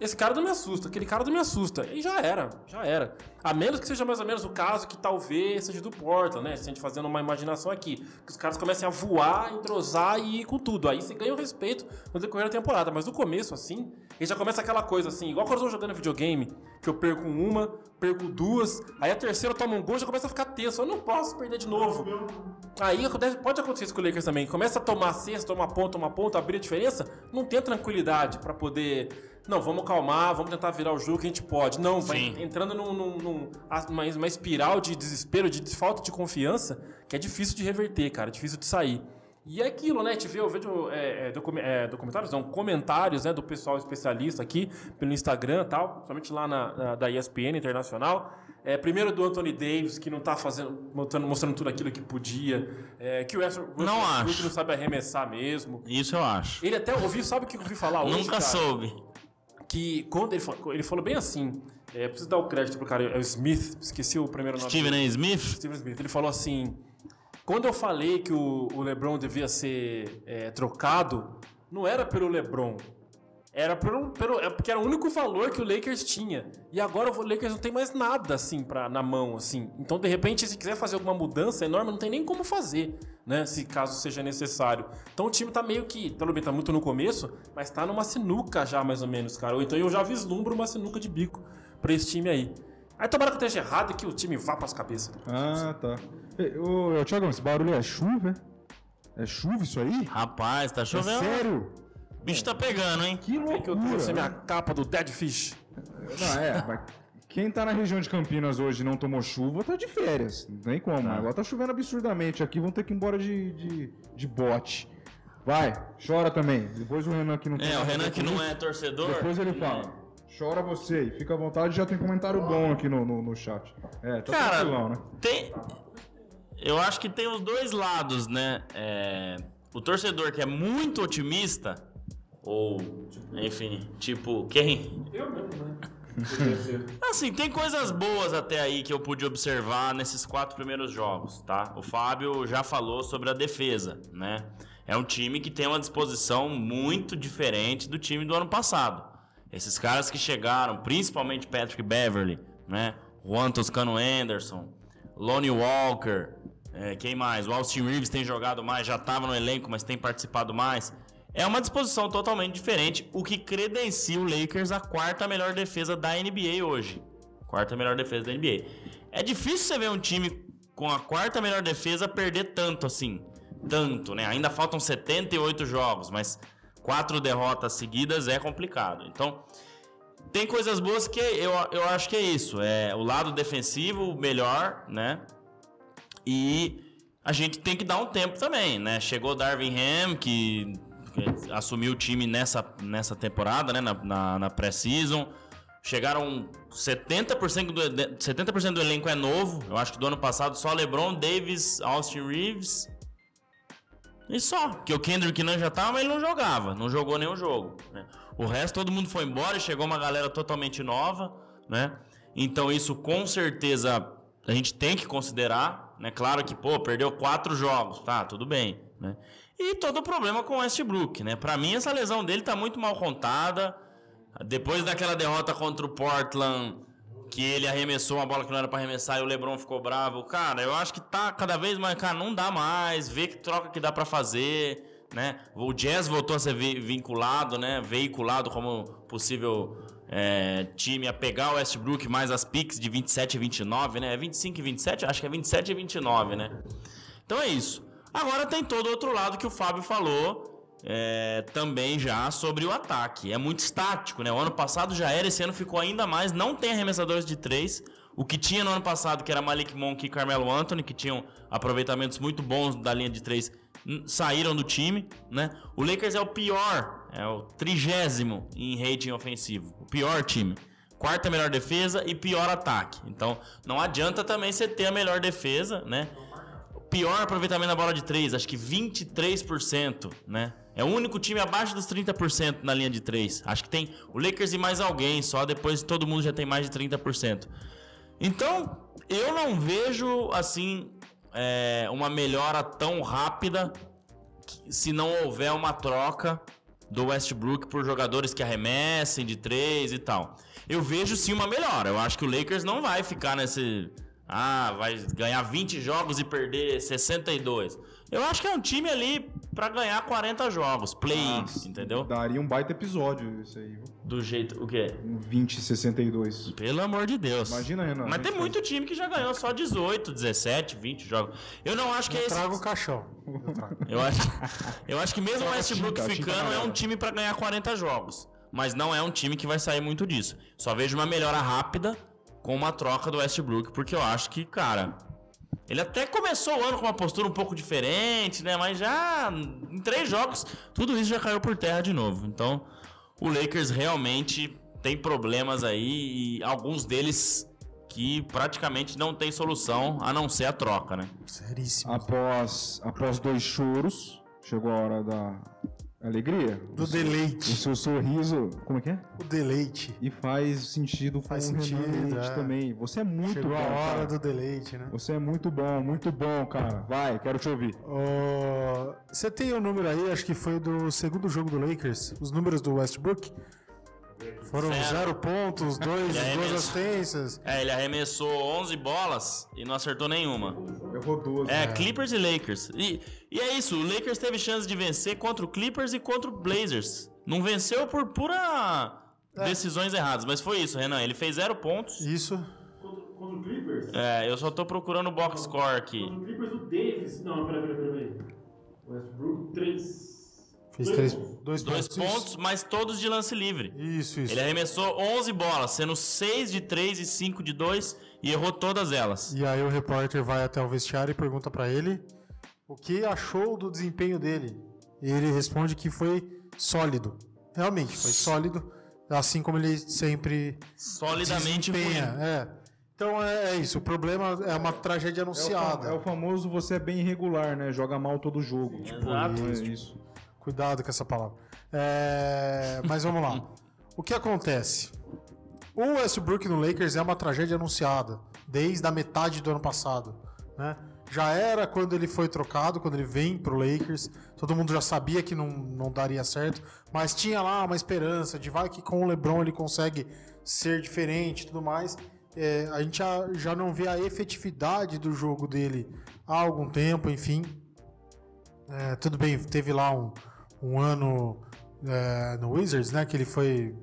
esse cara não me assusta, aquele cara não me assusta. E já era, já era. A menos que seja mais ou menos o caso que talvez seja do Portland, né? Se a gente fazendo uma imaginação aqui. Que os caras comecem a voar, entrosar e ir com tudo. Aí você ganha o respeito no decorrer da temporada. Mas no começo, assim, ele já começa aquela coisa assim, igual quando eu tô jogando videogame, que eu perco uma, perco duas, aí a terceira toma um gol e já começa a ficar tenso. Eu não posso perder de novo. Aí acontece- pode acontecer isso com o Lakers também. Começa a tomar cesta, tomar ponta, tomar ponta, abrir a diferença, não tem tranquilidade pra poder. Não, vamos calmar, vamos tentar virar o jogo que a gente pode. Não, vai Sim. entrando num, num- num- uma, uma espiral de desespero, de falta de confiança, que é difícil de reverter, cara, difícil de sair. E é aquilo, né? Vê, eu vejo é, é, é, documentários, não, comentários né, do pessoal especialista aqui pelo Instagram e tal, somente lá na, na- da ESPN Internacional. É, primeiro do Anthony Davis, que não tá fazendo, mostrando, mostrando tudo aquilo que podia. É, que o Não Westbrook acho. não sabe arremessar mesmo. Isso eu acho. Ele até ouviu, sabe o que eu ouvi falar hoje? Nunca cara? soube. que quando ele falou, ele falou bem assim, é, preciso dar o crédito pro cara, é o Smith, esqueci o primeiro nome. Steven dele. Smith? Steven Smith. Ele falou assim, quando eu falei que o, o LeBron devia ser é, trocado, não era pelo LeBron, era pelo, pelo, é porque era o único valor que o Lakers tinha. E agora o Lakers não tem mais nada assim pra, na mão, assim. Então, de repente, se quiser fazer alguma mudança enorme, não tem nem como fazer, né? Se caso seja necessário. Então o time tá meio que, pelo menos tá muito no começo, mas tá numa sinuca já, mais ou menos, cara. Ou então eu já vislumbro uma sinuca de bico pra esse time aí. Aí tomara que eu esteja errado e que o time vá pras cabeças. Ah, tá. Ô, ô, Thiagão, esse barulho é chuva, é? É chuva isso aí? Rapaz, tá É chovendo. sério? O bicho tá pegando, hein? Que É que eu trouxe loucura. minha capa do Dead Fish. Não, é, mas quem tá na região de Campinas hoje e não tomou chuva, tá de férias. Não tem como. Agora tá chovendo absurdamente aqui, vão ter que ir embora de, de, de bote. Vai, chora também. Depois o Renan que não tem É, o Renan que não é torcedor. Depois ele fala. Chora você e fica à vontade, já tem comentário bom aqui no, no, no chat. É, tá Cara, tranquilão, né? tem. Eu acho que tem os dois lados, né? É, O torcedor que é muito otimista, ou, enfim, tipo, quem. Eu mesmo, né? Assim, tem coisas boas até aí que eu pude observar nesses quatro primeiros jogos, tá? O Fábio já falou sobre a defesa, né? É um time que tem uma disposição muito diferente do time do ano passado. Esses caras que chegaram, principalmente Patrick Beverly, né? Juan Toscano Anderson, Lonnie Walker, é, quem mais? O Austin Reeves tem jogado mais, já estava no elenco, mas tem participado mais. É uma disposição totalmente diferente, o que credencia o Lakers a quarta melhor defesa da NBA hoje. Quarta melhor defesa da NBA. É difícil você ver um time com a quarta melhor defesa perder tanto assim. Tanto, né? Ainda faltam 78 jogos, mas quatro derrotas seguidas é complicado. Então, tem coisas boas que eu, eu acho que é isso. É o lado defensivo melhor, né? E a gente tem que dar um tempo também, né? Chegou o Darvin Ham, que, que assumiu o time nessa, nessa temporada, né? Na, na, na pré-season. Chegaram 70% do, 70% do elenco é novo. Eu acho que do ano passado só LeBron, Davis, Austin Reeves. E só. Porque o Kendrick Nunn já tava, ele não jogava. Não jogou nenhum jogo. né? O resto, todo mundo foi embora chegou uma galera totalmente nova, né? Então isso com certeza a gente tem que considerar, né? Claro que, pô, perdeu quatro jogos, tá, tudo bem, né? E todo o problema com o Westbrook, né? Pra mim essa lesão dele tá muito mal contada. Depois daquela derrota contra o Portland, que ele arremessou uma bola que não era pra arremessar e o LeBron ficou bravo. Cara, eu acho que tá cada vez mais, cara, não dá mais. Vê que troca que dá pra fazer, né? O Jazz voltou a ser vi- vinculado, né? Veiculado como possível é, time a pegar o Westbrook mais as picks de 27 e 29, né? É 25 e 27? Acho que é 27 e 29, né? Então é isso. Agora tem todo o outro lado que o Fábio falou é, também já sobre o ataque. É muito estático, né? O ano passado já era, esse ano ficou ainda mais. Não tem arremessadores de três. O que tinha no ano passado, que era Malik Monk e Carmelo Anthony, que tinham aproveitamentos muito bons da linha de três, saíram do time, né? O Lakers é o pior, é o trigésimo em rating ofensivo. O pior time. Quarta melhor defesa e pior ataque. Então, não adianta também você ter a melhor defesa, né? pior aproveitamento da bola de 3, acho que 23%, né? É o único time abaixo dos 30% na linha de 3. Acho que tem o Lakers e mais alguém, só depois todo mundo já tem mais de 30%. Então, eu não vejo, assim, é, uma melhora tão rápida se não houver uma troca do Westbrook por jogadores que arremessem de 3 e tal. Eu vejo sim uma melhora. Eu acho que o Lakers não vai ficar nesse. Ah, vai ganhar 20 jogos e perder 62. Eu acho que é um time ali pra ganhar 40 jogos, play-ins, Nossa, entendeu? Daria um baita episódio isso aí. viu? Do jeito. O quê? Um 20 62. Pelo amor de Deus. Imagina, Renan. Mas tem gente muito time que já ganhou só 18, 17, 20 jogos. Eu não acho que é esse. Traga o caixão. Eu trago. Eu acho, eu acho que mesmo o Westbrook ficando é um time pra ganhar 40 jogos. Mas não é um time que vai sair muito disso. Só vejo uma melhora rápida com uma troca do Westbrook, porque eu acho que, cara. Ele até começou o ano com uma postura um pouco diferente, né? Mas já em três jogos, tudo isso já caiu por terra de novo. Então, o Lakers realmente tem problemas aí e alguns deles que praticamente não tem solução a não ser a troca, né? Seríssimo. Após, após dois choros, chegou a hora da alegria. Do o, seu- deleite. o seu sorriso. Como é que é? O deleite. E faz sentido Faz sentido, é. também. Você é muito Chegou bom. a hora cara. do deleite, né? Você é muito bom, muito bom, cara. Vai, quero te ouvir. Você tem o número aí, acho que foi do segundo jogo do Lakers, os números do Westbrook. Foram Zero. zero pontos, dois, duas assistências. É, ele arremessou 11 bolas e não acertou nenhuma. Errou duas. É, Clippers e Lakers. E, e é isso, o Lakers teve chance de vencer contra o Clippers e contra o Blazers. Não venceu por pura decisões erradas, mas foi isso, Renan. Ele fez zero pontos. Isso. Contra, contra o Clippers? É, eu só tô procurando o box score aqui. Contra o Clippers, o Davis. Não, peraí, peraí, peraí. Westbrook, 3. Fez três, dois, Dois pontos. pontos, mas todos de lance livre. Isso, isso. Ele arremessou 11 bolas, sendo 6 de 3 e 5 de 2 e errou todas elas. E aí o repórter vai até o vestiário e pergunta pra ele o que achou do desempenho dele. E ele responde que foi sólido. Realmente, foi sólido, assim como ele sempre Solidamente desempenha. ruim. É. Então é, é isso, o problema é uma tragédia É o, anunciada. é o famoso você é bem irregular, né? Joga mal todo jogo. Tipo, Exato. é isso. Cuidado com essa palavra. É, mas vamos lá. O que acontece? O Westbrook no Lakers é uma tragédia anunciada desde a metade do ano passado. Né? Já era quando ele foi trocado, quando ele vem pro Lakers. Todo mundo já sabia que não, não daria certo, mas tinha lá uma esperança de vai que com o LeBron ele consegue ser diferente e tudo mais. É, a gente já, já não vê a efetividade do jogo dele há algum tempo, enfim. É, tudo bem, teve lá um, um ano é, no Wizards, né? Que ele foi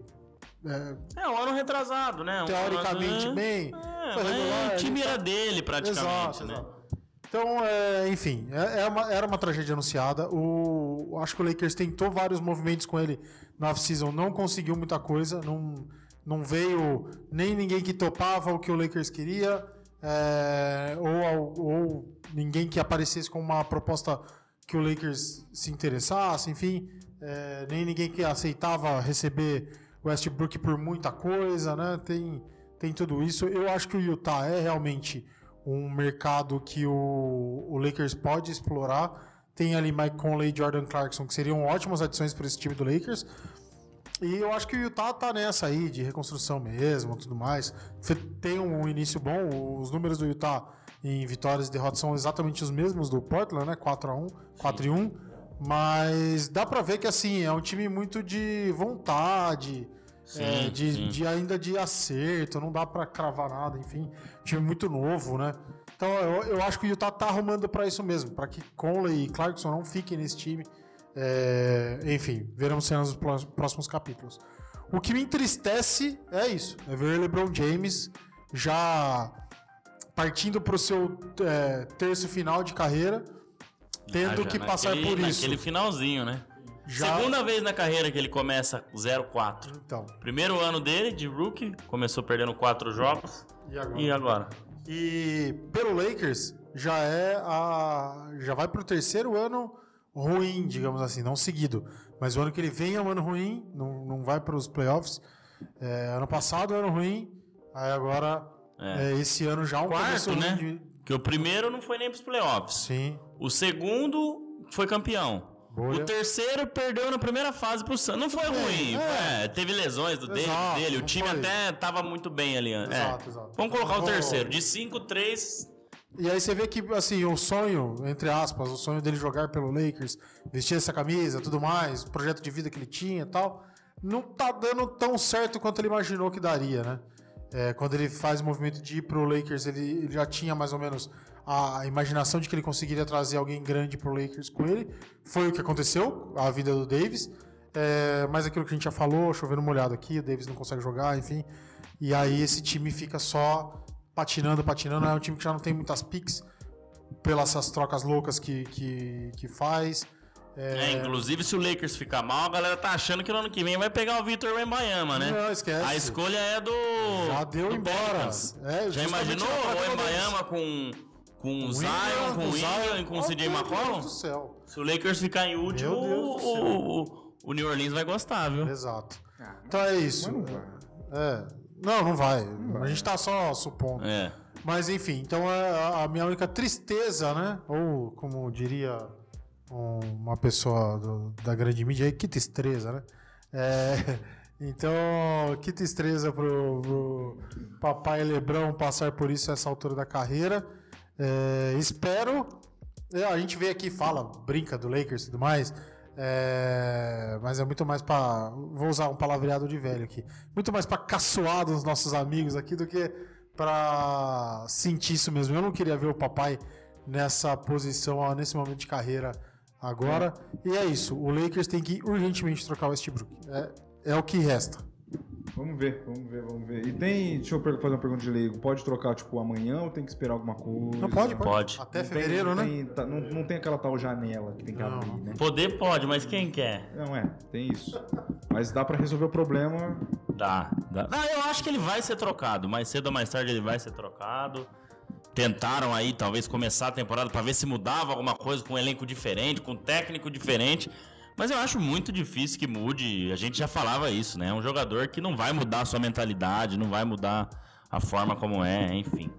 É um ano retrasado, né? Um teoricamente ano- bem. É, foi regular, o time era dele praticamente, Exato, né? exato. Então, é, enfim, é- é uma- era uma tragédia anunciada. O, acho que o Lakers tentou vários movimentos com ele na off-season, não conseguiu muita coisa, não, não veio nem ninguém que topava o que o Lakers queria, é, ou, ou ninguém que aparecesse com uma proposta que o Lakers se interessasse, enfim, é, nem ninguém que aceitava receber Westbrook por muita coisa, né? Tem, tem tudo isso. Eu acho que o Utah é realmente um mercado que o, o Lakers pode explorar. Tem ali Mike Conley e Jordan Clarkson, que seriam ótimas adições para esse time do Lakers. E eu acho que o Utah tá nessa aí de reconstrução mesmo, tudo mais. Tem um início bom, os números do Utah em vitórias e derrotas são exatamente os mesmos do Portland, né? 4 a 1, 4 e 1. Mas dá pra ver que assim, é um time muito de vontade. Sim, é, de, sim. de ainda de acerto, não dá pra cravar nada, enfim, time muito novo, né? Então eu, eu acho que o Utah tá arrumando pra isso mesmo, pra que Conley e Clarkson não fiquem nesse time. É, enfim, veremos cenas nos pró- próximos capítulos. O que me entristece é isso, é ver LeBron James já partindo pro seu é, terço final de carreira, tendo Ah, que passar naquele- por isso. Naquele finalzinho, né? Já- Segunda vez na carreira que ele começa 0-4. Então, Primeiro ano dele, de rookie, começou perdendo quatro jogos. e agora? E agora? E pelo Lakers já é a já vai pro terceiro ano ruim, digamos assim, não seguido, mas o ano que ele vem é um ano ruim, não, não vai para os playoffs. É, ano passado ano ruim, aí agora É. é, esse ano já um Quarto, né? de- Porque o primeiro não foi nem pros playoffs. Sim, O segundo foi campeão. Bolha. O terceiro perdeu na primeira fase pro Santos. Não foi ruim. é. é, teve lesões do David Exato, dele. O time foi. até tava muito bem ali. é. Exato, exato. Vamos colocar o terceiro. De 5, 3. E aí você vê que, assim, o sonho, entre aspas, o sonho dele jogar pelo Lakers, vestir essa camisa, tudo mais, o projeto de vida que ele tinha e tal, não tá dando tão certo quanto ele imaginou que daria, né? É, quando ele faz o movimento de ir pro Lakers, ele, ele já tinha mais ou menos a imaginação de que ele conseguiria trazer alguém grande pro Lakers com ele. Foi o que aconteceu, a vida do Davis. É, mas aquilo que a gente já falou, chovendo molhado aqui, o Davis não consegue jogar, enfim. E aí esse time fica só patinando, patinando. É um time que já não tem muitas picks pelas essas trocas loucas que, que, que faz. É, inclusive, se o Lakers ficar mal, a galera tá achando que no ano que vem vai pegar o Victor Wembanyama, né? Não, esquece. A escolha é do. Já deu do embora. É, Já imaginou o Wembanyama com, com o Zion, com o Ingram e com o CJ Meu McCollum? Deus do céu. Se o Lakers ficar em último, o, o, o New Orleans vai gostar, viu? Exato. Então é isso. Mas não vai. É. Não, não vai. A gente tá só supondo. É. Mas enfim, então é a- a minha única tristeza, né? Ou como diria uma pessoa do- da grande mídia aí, que tristeza, né? É, então, que tristeza pro, pro papai Lebrão passar por isso a essa altura da carreira. É, espero. é, A gente vem aqui fala, brinca do Lakers e tudo mais. é, mas é muito mais pra. Vou usar um palavreado de velho aqui. Muito mais pra caçoar dos nossos amigos aqui do que pra sentir isso mesmo. Eu não queria ver o papai nessa posição, nesse momento de carreira agora. E é isso. O Lakers tem que urgentemente trocar o Westbrook. É, é o que resta. Vamos ver, vamos ver, vamos ver. E tem, deixa eu fazer uma pergunta de leigo. Pode trocar, tipo, amanhã ou tem que esperar alguma coisa? Não pode, pode. Até Não tem- fevereiro, não né? tem- tá- não, não tem aquela tal janela que tem que Não. abrir, né? Poder pode, mas quem quer? Não é, tem isso. Mas dá pra resolver o problema. Dá, dá. Não, eu acho que ele vai ser trocado. Mais cedo ou mais tarde ele vai ser trocado. Tentaram aí, talvez, começar a temporada pra ver se mudava alguma coisa com um elenco diferente, com um técnico diferente. Mas eu acho muito difícil que mude. A gente já falava isso, né? É um jogador que não vai mudar a sua mentalidade, não vai mudar a forma como é, enfim.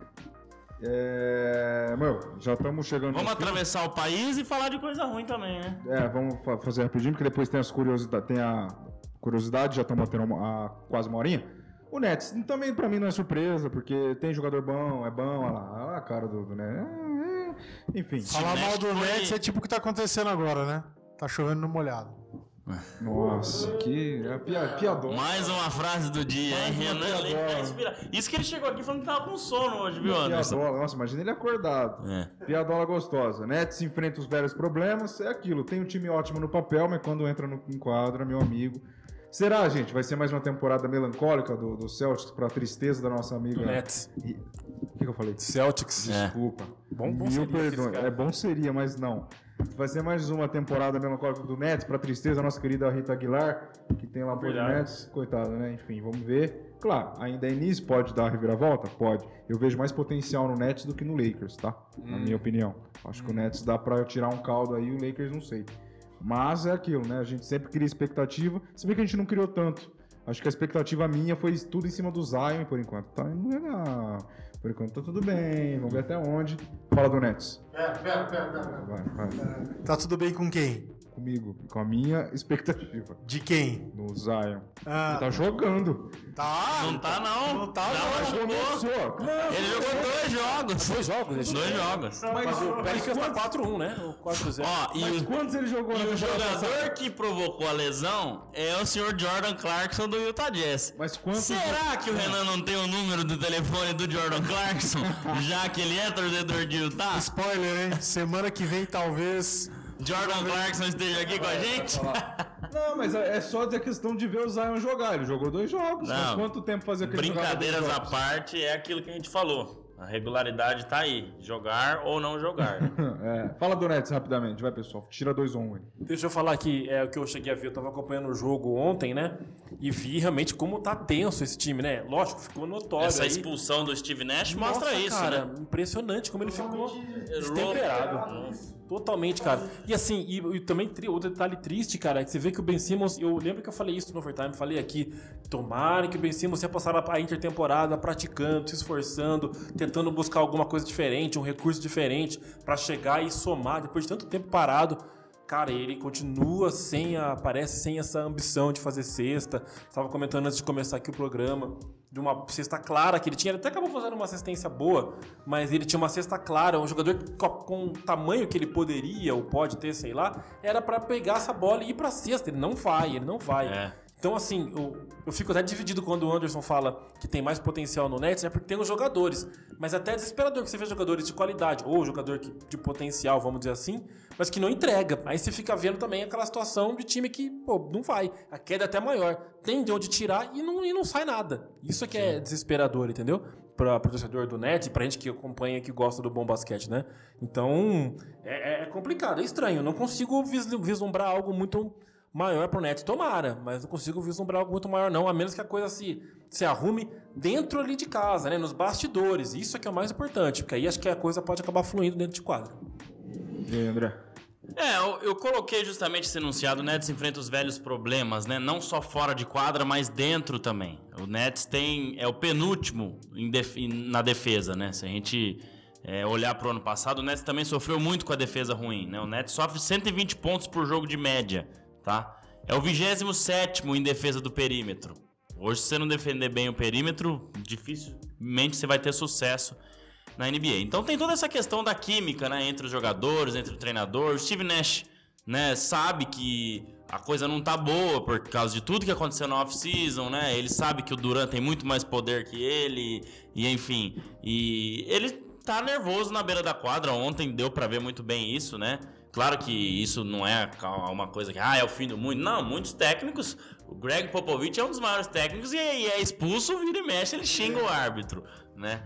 É. Meu, já estamos chegando. Vamos no fim. atravessar o país e falar de coisa ruim também, né? É, vamos fa- fazer rapidinho, porque depois tem as curiosidades. Tem a curiosidade, já estamos batendo a quase uma horinha. O Nets também pra mim não é surpresa, porque tem jogador bom, é bom, olha lá, olha lá a cara do, do Nets. É, é, Enfim. Falar mal do Nets foi- Nets é tipo o que tá acontecendo agora, né? Tá chovendo no molhado. Nossa, que é pia, piador. Mais uma frase do dia, hein? Renan inspirado. Isso que ele chegou aqui falando que tava com sono hoje, viu, Anderson? Piadola, nossa, imagina ele acordado. É. Piadola gostosa. Nets enfrenta os velhos problemas, é aquilo. Tem um time ótimo no papel, mas quando entra no em quadra, meu amigo. Será, gente? Vai ser mais uma temporada melancólica do, do Celtics pra tristeza da nossa amiga. Do Nets. E- O que, que eu falei? Celtics. É. Desculpa. Bom- bom Mil perdões. esse cara- É bom seria, mas não. Vai ser mais uma temporada melancólica do Nets, pra tristeza da nossa querida Rita Aguilar, que tem lá por. Nets. Coitada, né? Enfim, vamos ver. Claro, ainda é início, pode dar a reviravolta? Pode. Eu vejo mais potencial no Nets do que no Lakers, tá? Na minha opinião. Acho que o Nets dá pra tirar um caldo aí, o Lakers não sei. Mas é aquilo, né? A gente sempre cria expectativa, se bem que a gente não criou tanto. Acho que a expectativa minha foi tudo em cima do Zion por enquanto. Tá indo legal. Por enquanto tá tudo bem, vamos ver até onde. Fala do Nets. Pera, pera, pera, pera. Vai, vai. Tá tudo bem com quem? Comigo com a minha expectativa De quem? no Zion. Ah, Ele tá jogando. tá. Não tá, não. Não tá, Não, não. Começou. Não, Ele jogou dois jogos. Dois jogos, Dois jogos. Mas o Pelicans tá 4-1, né? O 4-0. Ó, e Mas o, quantos ele jogou e na o temporada passada? jogador que provocou a lesão é o senhor Jordan Clarkson do Utah Jazz. Mas quantos... Será que o Renan não tem o número do telefone do Jordan Clarkson, já que ele é torcedor de Utah? Spoiler, hein? Semana que vem, talvez. Jordan Clarkson esteja aqui com a gente? Não, mas é é só da questão de ver o Zion jogar. Ele jogou dois jogos. Mas Não. quanto tempo fazia que ele Brincadeiras à parte, é aquilo que a gente falou. A regularidade tá aí. Jogar ou não jogar. É. Fala do Nets rapidamente, vai pessoal. Tira 2 1 aí. Deixa eu falar aqui, é o que eu cheguei a ver, eu tava acompanhando o jogo ontem, né? E vi realmente como tá tenso esse time, né? Lógico, ficou notório Essa aí. expulsão do Steve Nash mostra Nossa, isso, cara, né? impressionante como ele ficou destemperado. Totalmente, cara. E assim, e, e também outro detalhe triste, cara, é que você vê que o Ben Simmons, eu lembro que eu falei isso no overtime, falei aqui, tomara que o Ben Simmons tenha passado a a intertemporada praticando, se esforçando, tentando buscar alguma coisa diferente, um recurso diferente pra chegar e somar depois de tanto tempo parado. Cara, ele continua sem a. Parece sem essa ambição de fazer cesta. Estava comentando antes de começar aqui o programa. De uma cesta clara que ele tinha. Ele até acabou fazendo uma assistência boa, mas ele tinha uma cesta clara. Um jogador com, o tamanho que ele poderia ou pode ter, sei lá, era pra pegar essa bola e ir pra cesta. Ele não vai, ele não vai. É. Então, assim, eu, eu fico até dividido quando o Anderson fala que tem mais potencial no Nets, é porque tem os jogadores. Mas é até desesperador que você vê jogadores de qualidade, ou jogador que, de potencial, vamos dizer assim, mas que não entrega. Aí você fica vendo também aquela situação de time que, pô, não vai. A queda é até maior. Tem de onde tirar e não, e não sai nada. Isso é que é desesperador, entendeu? Para o torcedor do Nets e pra gente que acompanha, que gosta do bom basquete, né? Então, é, é complicado, é estranho. Eu não consigo vis- vislumbrar algo muito maior pro Nets. Tomara, mas não consigo vislumbrar algo muito maior, não. A menos que a coisa se, se arrume dentro ali de casa, né? Nos bastidores. Isso é que é o mais importante, porque aí acho que a coisa pode acabar fluindo dentro de quadra. E aí, André? É, eu, eu coloquei justamente esse enunciado. O Nets enfrenta os velhos problemas, né? Não só fora de quadra, mas dentro também. O Nets tem é o penúltimo em def- na defesa, né? Se a gente é, olhar pro ano passado, o Nets também sofreu muito com a defesa ruim, né? O Nets sofre 120 pontos por jogo de média, tá? É o 27 em defesa do perímetro. Hoje, se você não defender bem o perímetro, dificilmente você vai ter sucesso na NBA. Então tem toda essa questão da química, né, entre os jogadores, entre o treinador. O Steve Nash, né, sabe que a coisa não tá boa por causa de tudo que aconteceu na off-season, né? Ele sabe que o Durant tem muito mais poder que ele, e enfim. E ele tá nervoso na beira da quadra. Ontem deu pra ver muito bem isso, né? Claro que isso não é uma coisa que, ah, é o fim do mundo. Não, muitos técnicos. O Greg Popovich é um dos maiores técnicos e é expulso, vira e mexe, ele xinga o árbitro, né?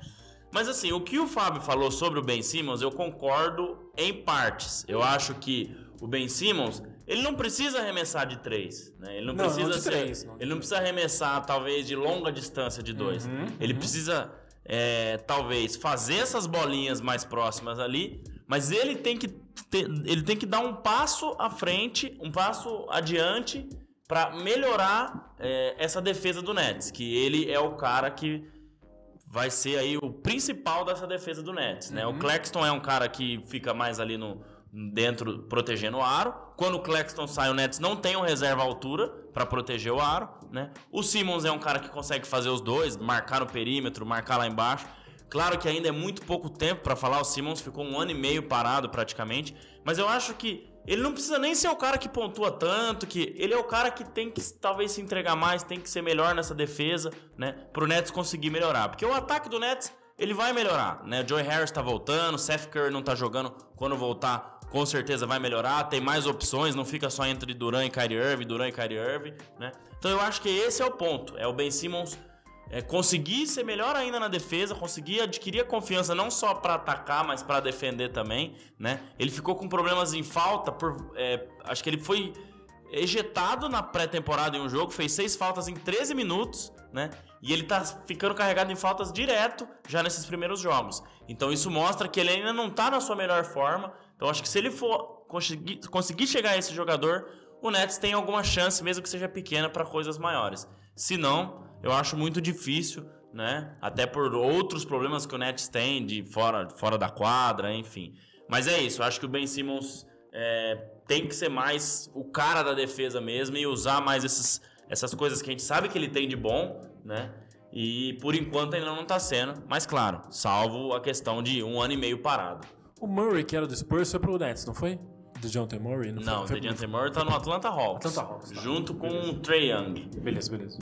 Mas assim, o que o Fábio falou sobre o Ben Simmons, eu concordo em partes. Eu acho que o Ben Simmons, ele não precisa arremessar de três, né? Ele não, Não, precisa não ser- três, não ele não precisa arremessar talvez de longa distância de dois. Uhum, ele precisa é, talvez fazer essas bolinhas mais próximas ali, mas ele tem que ter- ele tem que dar um passo à frente, um passo adiante para melhorar é, essa defesa do Nets, que ele é o cara que vai ser aí o principal dessa defesa do Nets, né? O Claxton é um cara que fica mais ali no dentro protegendo o aro. Quando o Claxton sai, o Nets não tem um reserva à altura para proteger o aro, né? O Simmons é um cara que consegue fazer os dois, marcar no perímetro, marcar lá embaixo. Claro que ainda é muito pouco tempo para falar, o Simmons ficou um ano e meio parado praticamente, mas eu acho que ele não precisa nem ser o cara que pontua tanto, que ele é o cara que tem que talvez se entregar mais, tem que ser melhor nessa defesa, né, pro Nets conseguir melhorar. Porque o ataque do Nets, ele vai melhorar, né? O Joey Harris tá voltando, Seth Curry não tá jogando, quando voltar, com certeza vai melhorar, tem mais opções, não fica só entre Duran e Kyrie Irving, Duran e Kyrie Irving, né? Então eu acho que esse é o ponto, é o Ben Simmons é, conseguir ser melhor ainda na defesa, conseguir adquirir a confiança não só para atacar, mas para defender também, né? Ele ficou com problemas em falta, por, é, acho que ele foi ejetado na pré-temporada em um jogo, fez seis faltas em 13 minutos, né? E ele tá ficando carregado em faltas direto já nesses primeiros jogos. Então isso mostra que ele ainda não tá na sua melhor forma. Então acho que se ele for conseguir, conseguir chegar a esse jogador, o Nets tem alguma chance, mesmo que seja pequena, para coisas maiores. Se não, eu acho muito difícil, né? Até por outros problemas que o Nets tem de fora, fora da quadra, enfim. Mas é isso, eu acho que o Ben Simmons é, tem que ser mais o cara da defesa mesmo e usar mais esses, essas coisas que a gente sabe que ele tem de bom, né? E por enquanto ainda não tá sendo, mas claro, salvo a questão de um ano e meio parado. O Murray, que era do Spurs, foi pro Nets, não foi? Do John T. Murray? Não, Não, o foi, DeJounte Murray tá no Atlanta Hawks. Atlanta Hawks, tá. Junto com o Trey Young. Beleza, beleza.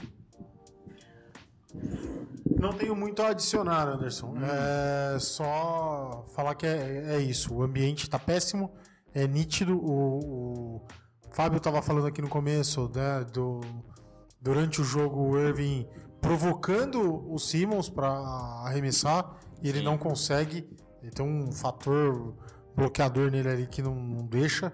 Não tenho muito a adicionar, Anderson. É só falar que é, é isso. O ambiente tá péssimo, é nítido. O, o Fábio tava falando aqui no começo, né, do, durante o jogo, o Irving provocando o Simmons para arremessar e ele Sim. não consegue. Ele tem um fator bloqueador nele ali que não, não deixa.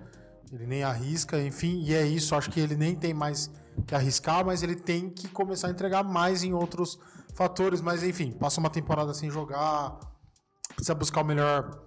Ele nem arrisca, enfim, e é isso. Acho que ele nem tem mais que arriscar, mas ele tem que começar a entregar mais em outros fatores. Mas enfim, passa uma temporada sem jogar, precisa buscar o melhor,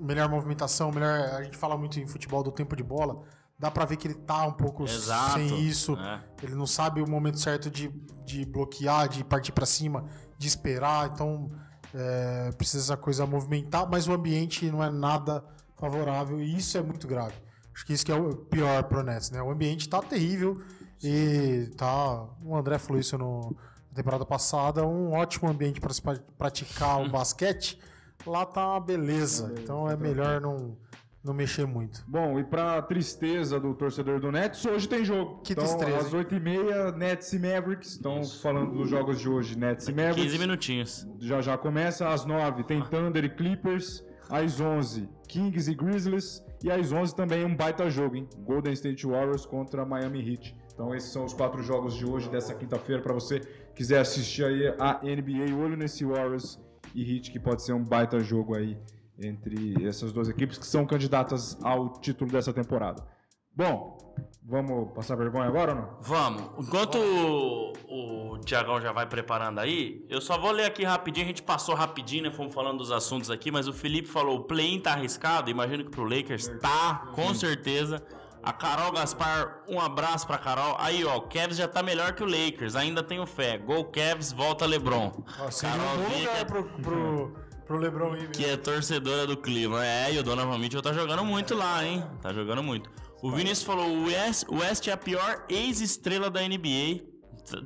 melhor movimentação, melhor. A gente fala muito em futebol do tempo de bola. Dá pra ver que ele tá um pouco Exato. sem isso. É. Ele não sabe o momento certo de, de bloquear, de partir pra cima, de esperar. Então é, precisa essa coisa movimentar, mas o ambiente não é nada favorável e isso é muito grave. Acho que isso que é o pior pro Nets, né? O ambiente tá terrível e tá. O André falou isso no, na temporada passada, um ótimo ambiente para se pra- praticar o basquete. Lá tá uma beleza, então é melhor não, não mexer muito. Bom, e pra tristeza do torcedor do Nets, hoje tem jogo. Que então, tristeza, às 8h30, Nets e Mavericks. Estão falando dos jogos de hoje, Nets e Mavericks. 15 minutinhos. Já já começa às 9 tem Thunder e Clippers, às 11 Kings e Grizzlies e às 11 também um baita jogo, hein? Golden State Warriors contra Miami Heat. Então esses são os quatro jogos de hoje dessa quinta-feira para você quiser assistir aí a NBA, olho nesse Warriors e Heat que pode ser um baita jogo aí entre essas duas equipes que são candidatas ao título dessa temporada. Bom, vamos passar vergonha agora ou não? Vamos. Enquanto o, o Tiagão já vai preparando aí, eu só vou ler aqui rapidinho. A gente passou rapidinho, né? Fomos falando dos assuntos aqui, mas o Felipe falou: o play-in tá arriscado. Imagino que pro Lakers tá, com certeza. A Carol Gaspar, um abraço pra Carol. Aí, ó, o Cavs já tá melhor que o Lakers. Ainda tenho fé. Gol Cavs, volta LeBron. Seria um bom lugar é, pro, pro, pro LeBron ir. que é torcedora do Cleveland. É, e o Donovan Mitchell tá jogando muito lá, hein? Tá jogando muito. O Vinícius falou: o West, West é a pior ex-estrela da NBA.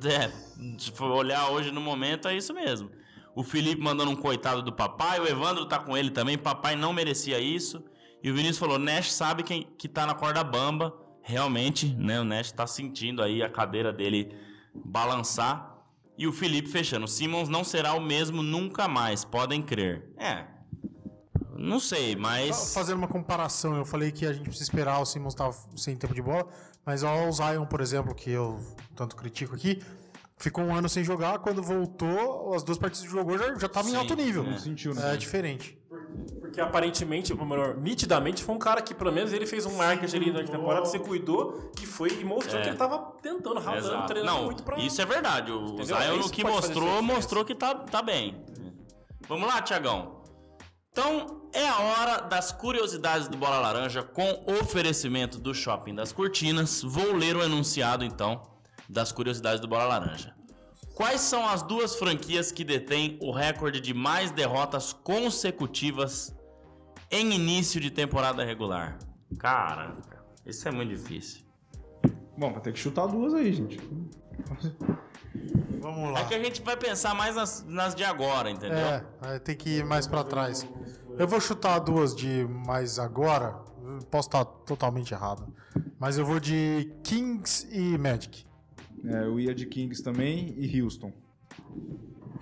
É, se for olhar hoje no momento, é isso mesmo. O Felipe mandando um coitado do papai. O Evandro tá com ele também. Papai não merecia isso. E o Vinícius falou: Nash sabe quem, que tá na corda bamba. Realmente, né? O Nash tá sentindo aí a cadeira dele balançar. E o Felipe fechando. O Simmons não será o mesmo nunca mais, podem crer. É. Não sei, mas. Fazendo uma comparação, eu falei que a gente precisa esperar o Simmons estar sem tempo de bola, mas ó, o Zion, por exemplo, que eu tanto critico aqui, ficou um ano sem jogar, quando voltou, as duas partidas que jogou já, já tava em alto nível. é. Não sentiu, né? É diferente. Porque aparentemente, ou melhor, nitidamente, foi um cara que pelo menos ele fez um marketing ali durante a temporada, se cuidou e foi e mostrou É. que ele tava tentando, ralando, Exato. treinando Não, muito pra. isso é verdade. O Entendeu? Zion É que que mostrou, mostrou que tá, tá bem. Vamos lá, Tiagão. Então, é a hora das curiosidades do Bola Laranja com oferecimento do Shopping das Cortinas. Vou ler o enunciado, então, das curiosidades do Bola Laranja. Quais são as duas franquias que detêm o recorde de mais derrotas consecutivas em início de temporada regular? Caraca, isso é muito difícil. Bom, vai ter que chutar duas aí, gente. Vamos lá. É que a gente vai pensar mais nas, nas de agora, entendeu? É, tem que ir mais pra trás. Eu vou chutar duas de mais agora. Posso estar totalmente errado. Mas eu vou de Kings e Magic. É, eu ia de Kings também e Houston.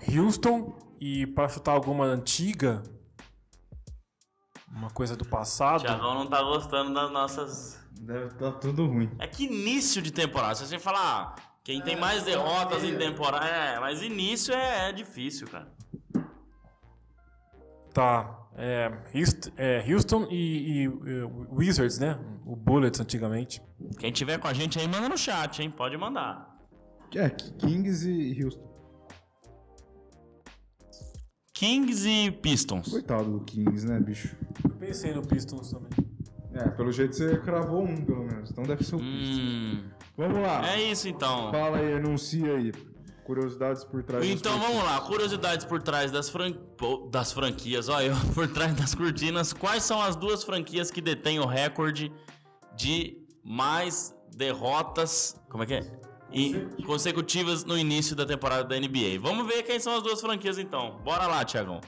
Houston e pra chutar alguma antiga, uma coisa do passado. Tiagão não tá gostando das nossas. Deve estar tudo ruim. É que início de temporada. Se você falar, ah, quem tem mais derrotas em temporada. É, mas início é, é difícil, cara. Tá. É, Houston, é, Houston e, e, e Wizards, né? O Bullets antigamente. Quem tiver com a gente aí, manda no chat, hein? Pode mandar. É, Kings e Houston. Kings e Pistons. Coitado do Kings, né, bicho? Eu pensei no Pistons também. É, pelo jeito você cravou um, pelo menos. Então deve ser o Pistons. Hum, Vamos lá. é isso então. Fala aí, anuncia aí. Curiosidades por trás das Então cortinas. vamos lá, curiosidades por trás das, fran... das franquias, olha, por trás das cortinas. Quais são as duas franquias que detêm o recorde de mais derrotas. Como é que é? E consecutivas no início da temporada da NBA. Vamos ver quem são as duas franquias então. Bora lá, Tiagão.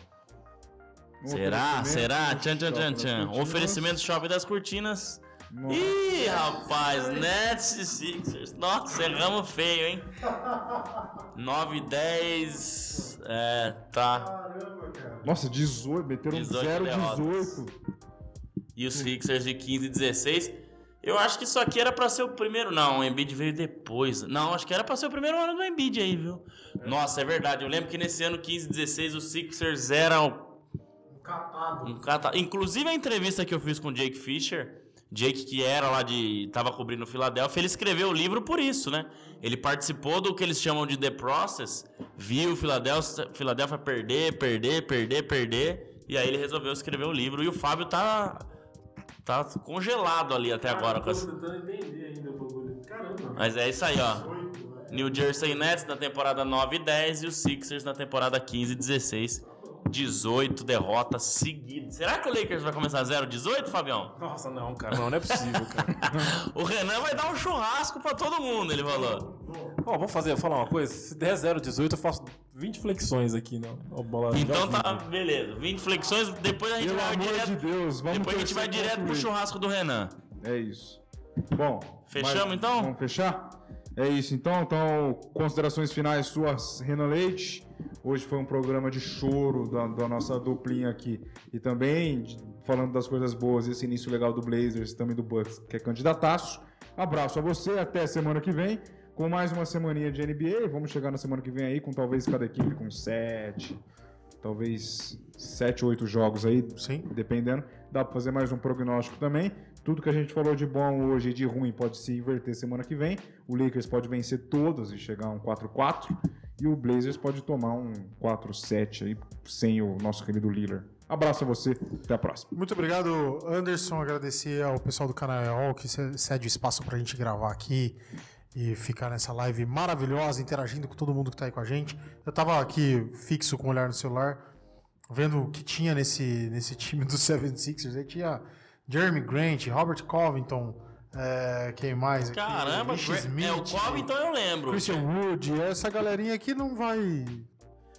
Um Será? Será? Tchan, tchan, tchan, das tchan. Oferecimento Shopping das Cortinas. Nossa. Ih, rapaz, Nets e Sixers. Nossa, erramos feio, hein? 9 10. É, tá. Nossa, 18, meteram 18 0, derrotas. 18. E os Sixers de 15 e 16. Eu acho que isso aqui era pra ser o primeiro. Não, o Embiid veio depois. Não, acho que era pra ser o primeiro ano do Embiid aí, viu? Nossa, é verdade. Eu lembro que nesse ano 15 e 16 os Sixers eram um cata... Inclusive a entrevista que eu fiz com o Jake Fisher, Jake que era lá de. tava cobrindo o Philadelphia, ele escreveu o livro por isso, né? Ele participou do que eles chamam de The Process, viu o Philadelphia, Philadelphia perder, perder, perder, perder, e aí ele resolveu escrever o livro. E o Fábio tá. tá congelado ali até agora com essa. tentando entender ainda o bagulho. Caramba. Mas é isso aí, ó. New Jersey Nets na temporada 9 e 10 e os Sixers na temporada 15 e 16. 18 derrotas seguidas. Será que o Lakers vai começar 0-18, Fabião? Nossa, não, cara. Não, não é possível, cara. O Renan vai dar um churrasco pra todo mundo, ele falou. Ó, vamos fazer, vou falar uma coisa. Se der 0,18, eu faço 20 flexões aqui na bola. Então tá, beleza. 20 flexões, depois a gente Pelo vai amor direto. de Deus, vamos depois a gente vai direto pro churrasco do Renan. É isso. Bom. Fechamos, mas- então? Vamos fechar? É isso, então. Então, considerações finais suas, Renan Leite. Hoje foi um programa de choro da, da nossa duplinha aqui. E também falando das coisas boas, esse início legal do Blazers, também do Bucks, que é candidataço. Abraço a você, até semana que vem. Com mais uma semaninha de NBA. Vamos chegar na semana que vem aí com talvez cada equipe com sete, talvez sete, oito jogos aí, Sim. dependendo. Dá pra fazer mais um prognóstico também. Tudo que a gente falou de bom hoje e de ruim pode se inverter semana que vem. O Lakers pode vencer todas e chegar a um 4-4. E o Blazers pode tomar um 4-7 aí, sem o nosso querido Lillard. Abraço a você, até a próxima. Muito obrigado, Anderson. Agradecer ao pessoal do canal que ce- cede o espaço pra gente gravar aqui e ficar nessa live maravilhosa, interagindo com todo mundo que tá aí com a gente. Eu tava aqui fixo com o olhar no celular, vendo o que tinha nesse, nesse time do 76ers. Aí tinha Jeremy Grant, Robert Covington, é, quem mais? aqui? Caramba, Gra- Smith, é o Covington eu lembro. Christian Wood. Essa galerinha aqui não vai.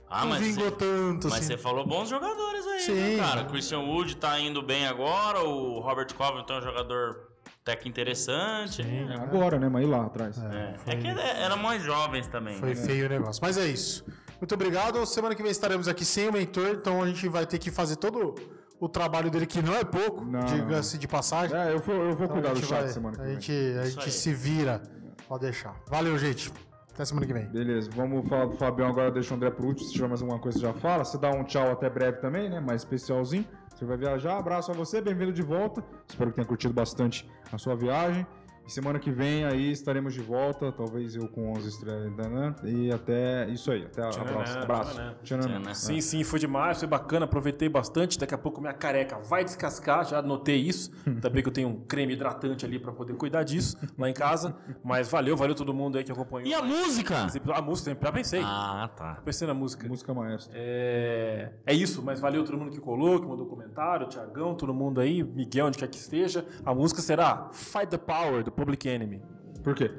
Ah, não mas vingou tanto mas assim. você falou bons jogadores aí, Sim. né, cara? Christian Wood tá indo bem agora, o Robert Covington é um jogador até que interessante. Sim. Agora, né? Mas ir lá atrás. É, foi- é que eram mais jovens também. Foi né? feio o negócio. Mas é isso. Muito obrigado. Semana que vem estaremos aqui sem o mentor, então a gente vai ter que fazer todo o trabalho dele, que não é pouco, diga-se de passagem. É, eu vou, eu vou Então cuidar a do chat vai- semana que A vem. gente, a gente aí. se vira. Pode deixar. Valeu, gente. Até semana que vem. Beleza, vamos falar do Fabião agora, deixa o André pro último. Se tiver mais alguma coisa, já fala. Você dá um tchau até breve também, né? Mais especialzinho. Você vai viajar. Abraço a você, bem-vindo de volta. Espero que tenha curtido bastante a sua viagem. E semana que vem aí estaremos de volta, talvez eu com 11 estrelas, né? E até isso aí. Até a Tchananã, próxima. Abraço. tchananã. Tchananã. Tchananã. Sim, sim, foi demais, foi bacana, aproveitei bastante. Daqui a pouco minha careca vai descascar, já anotei isso. Também que eu tenho um creme hidratante ali pra poder cuidar disso lá em casa. Mas valeu, valeu todo mundo aí que acompanhou. E a música? A música, já pensei. Ah, tá. Pensei na música. Música maestra. É, é isso, mas valeu todo mundo que colou, que mandou comentário, o Thiagão, todo mundo aí, Miguel, onde quer que esteja. A música será Fight the Power, do Public Enemy. Por quê?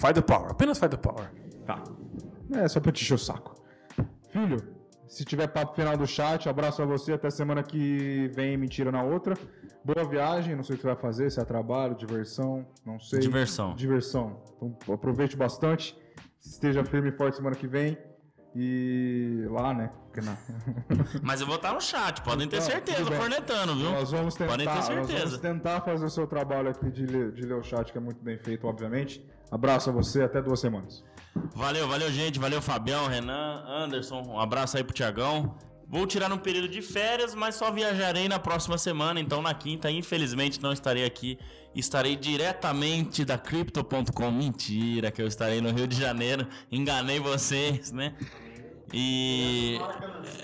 Fight the Power, apenas Fight the Power. Tá. É só pra te encher o saco. Filho, se tiver papo final do chat, abraço a você. Até semana que vem, mentira na outra. Boa viagem. Não sei o que você vai fazer, se é trabalho, diversão, não sei. Diversão. Diversão. Então aproveite bastante. Esteja firme e forte semana que vem. E lá, né? Mas eu vou estar no chat, podem ter Tá, certeza, cornetando, viu? Nós vamos tentar, Podem ter nós certeza. vamos tentar fazer o seu trabalho aqui de ler, de ler o chat, que é muito bem feito, obviamente. Abraço a você, até duas semanas. Valeu, valeu, gente. Valeu, Fabião, Renan, Anderson. Um abraço aí pro Tiagão. Vou tirar um período de férias, mas só viajarei na próxima semana. Então, na quinta, infelizmente, não estarei aqui. Estarei diretamente da Crypto.com. Mentira, que eu estarei no Rio de Janeiro. Enganei vocês, né? E.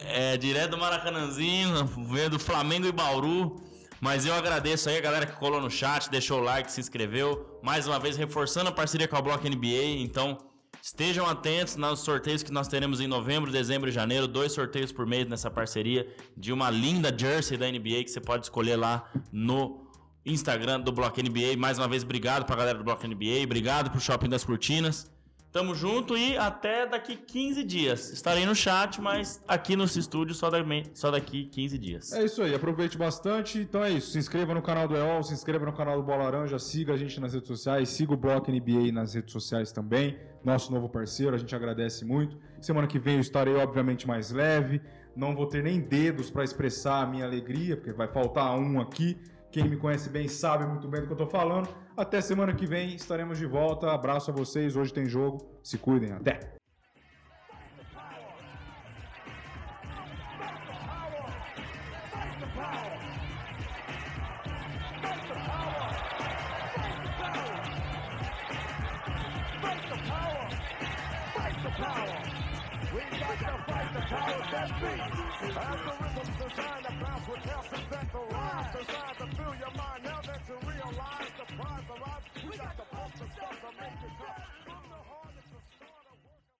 É, direto do Maracanãzinho, vendo Flamengo e Bauru. Mas eu agradeço aí a galera que colou no chat, deixou o like, se inscreveu. Mais uma vez, reforçando a parceria com a Block NBA. Então, estejam atentos nos sorteios que nós teremos em novembro, dezembro e janeiro. Dois sorteios por mês nessa parceria de uma linda jersey da NBA que você pode escolher lá no Instagram do Bloco NBA. Mais uma vez, obrigado pra galera do Bloco NBA, obrigado pro Shopping das Cortinas. Tamo junto e até daqui 15 dias. Estarei no chat, mas aqui nos estúdios só, da- só daqui 15 dias. É isso aí, aproveite bastante. Então é isso, se inscreva no canal do EOL, se inscreva no canal do Bola Laranja, siga a gente nas redes sociais, siga o Bloco NBA nas redes sociais também, nosso novo parceiro, a gente agradece muito. Semana que vem eu estarei obviamente mais leve, não vou ter nem dedos para expressar a minha alegria, porque vai faltar um aqui. Quem me conhece bem sabe muito bem do que eu tô falando. Até semana que vem estaremos de volta. Abraço a vocês, hoje tem jogo. Se cuidem, até.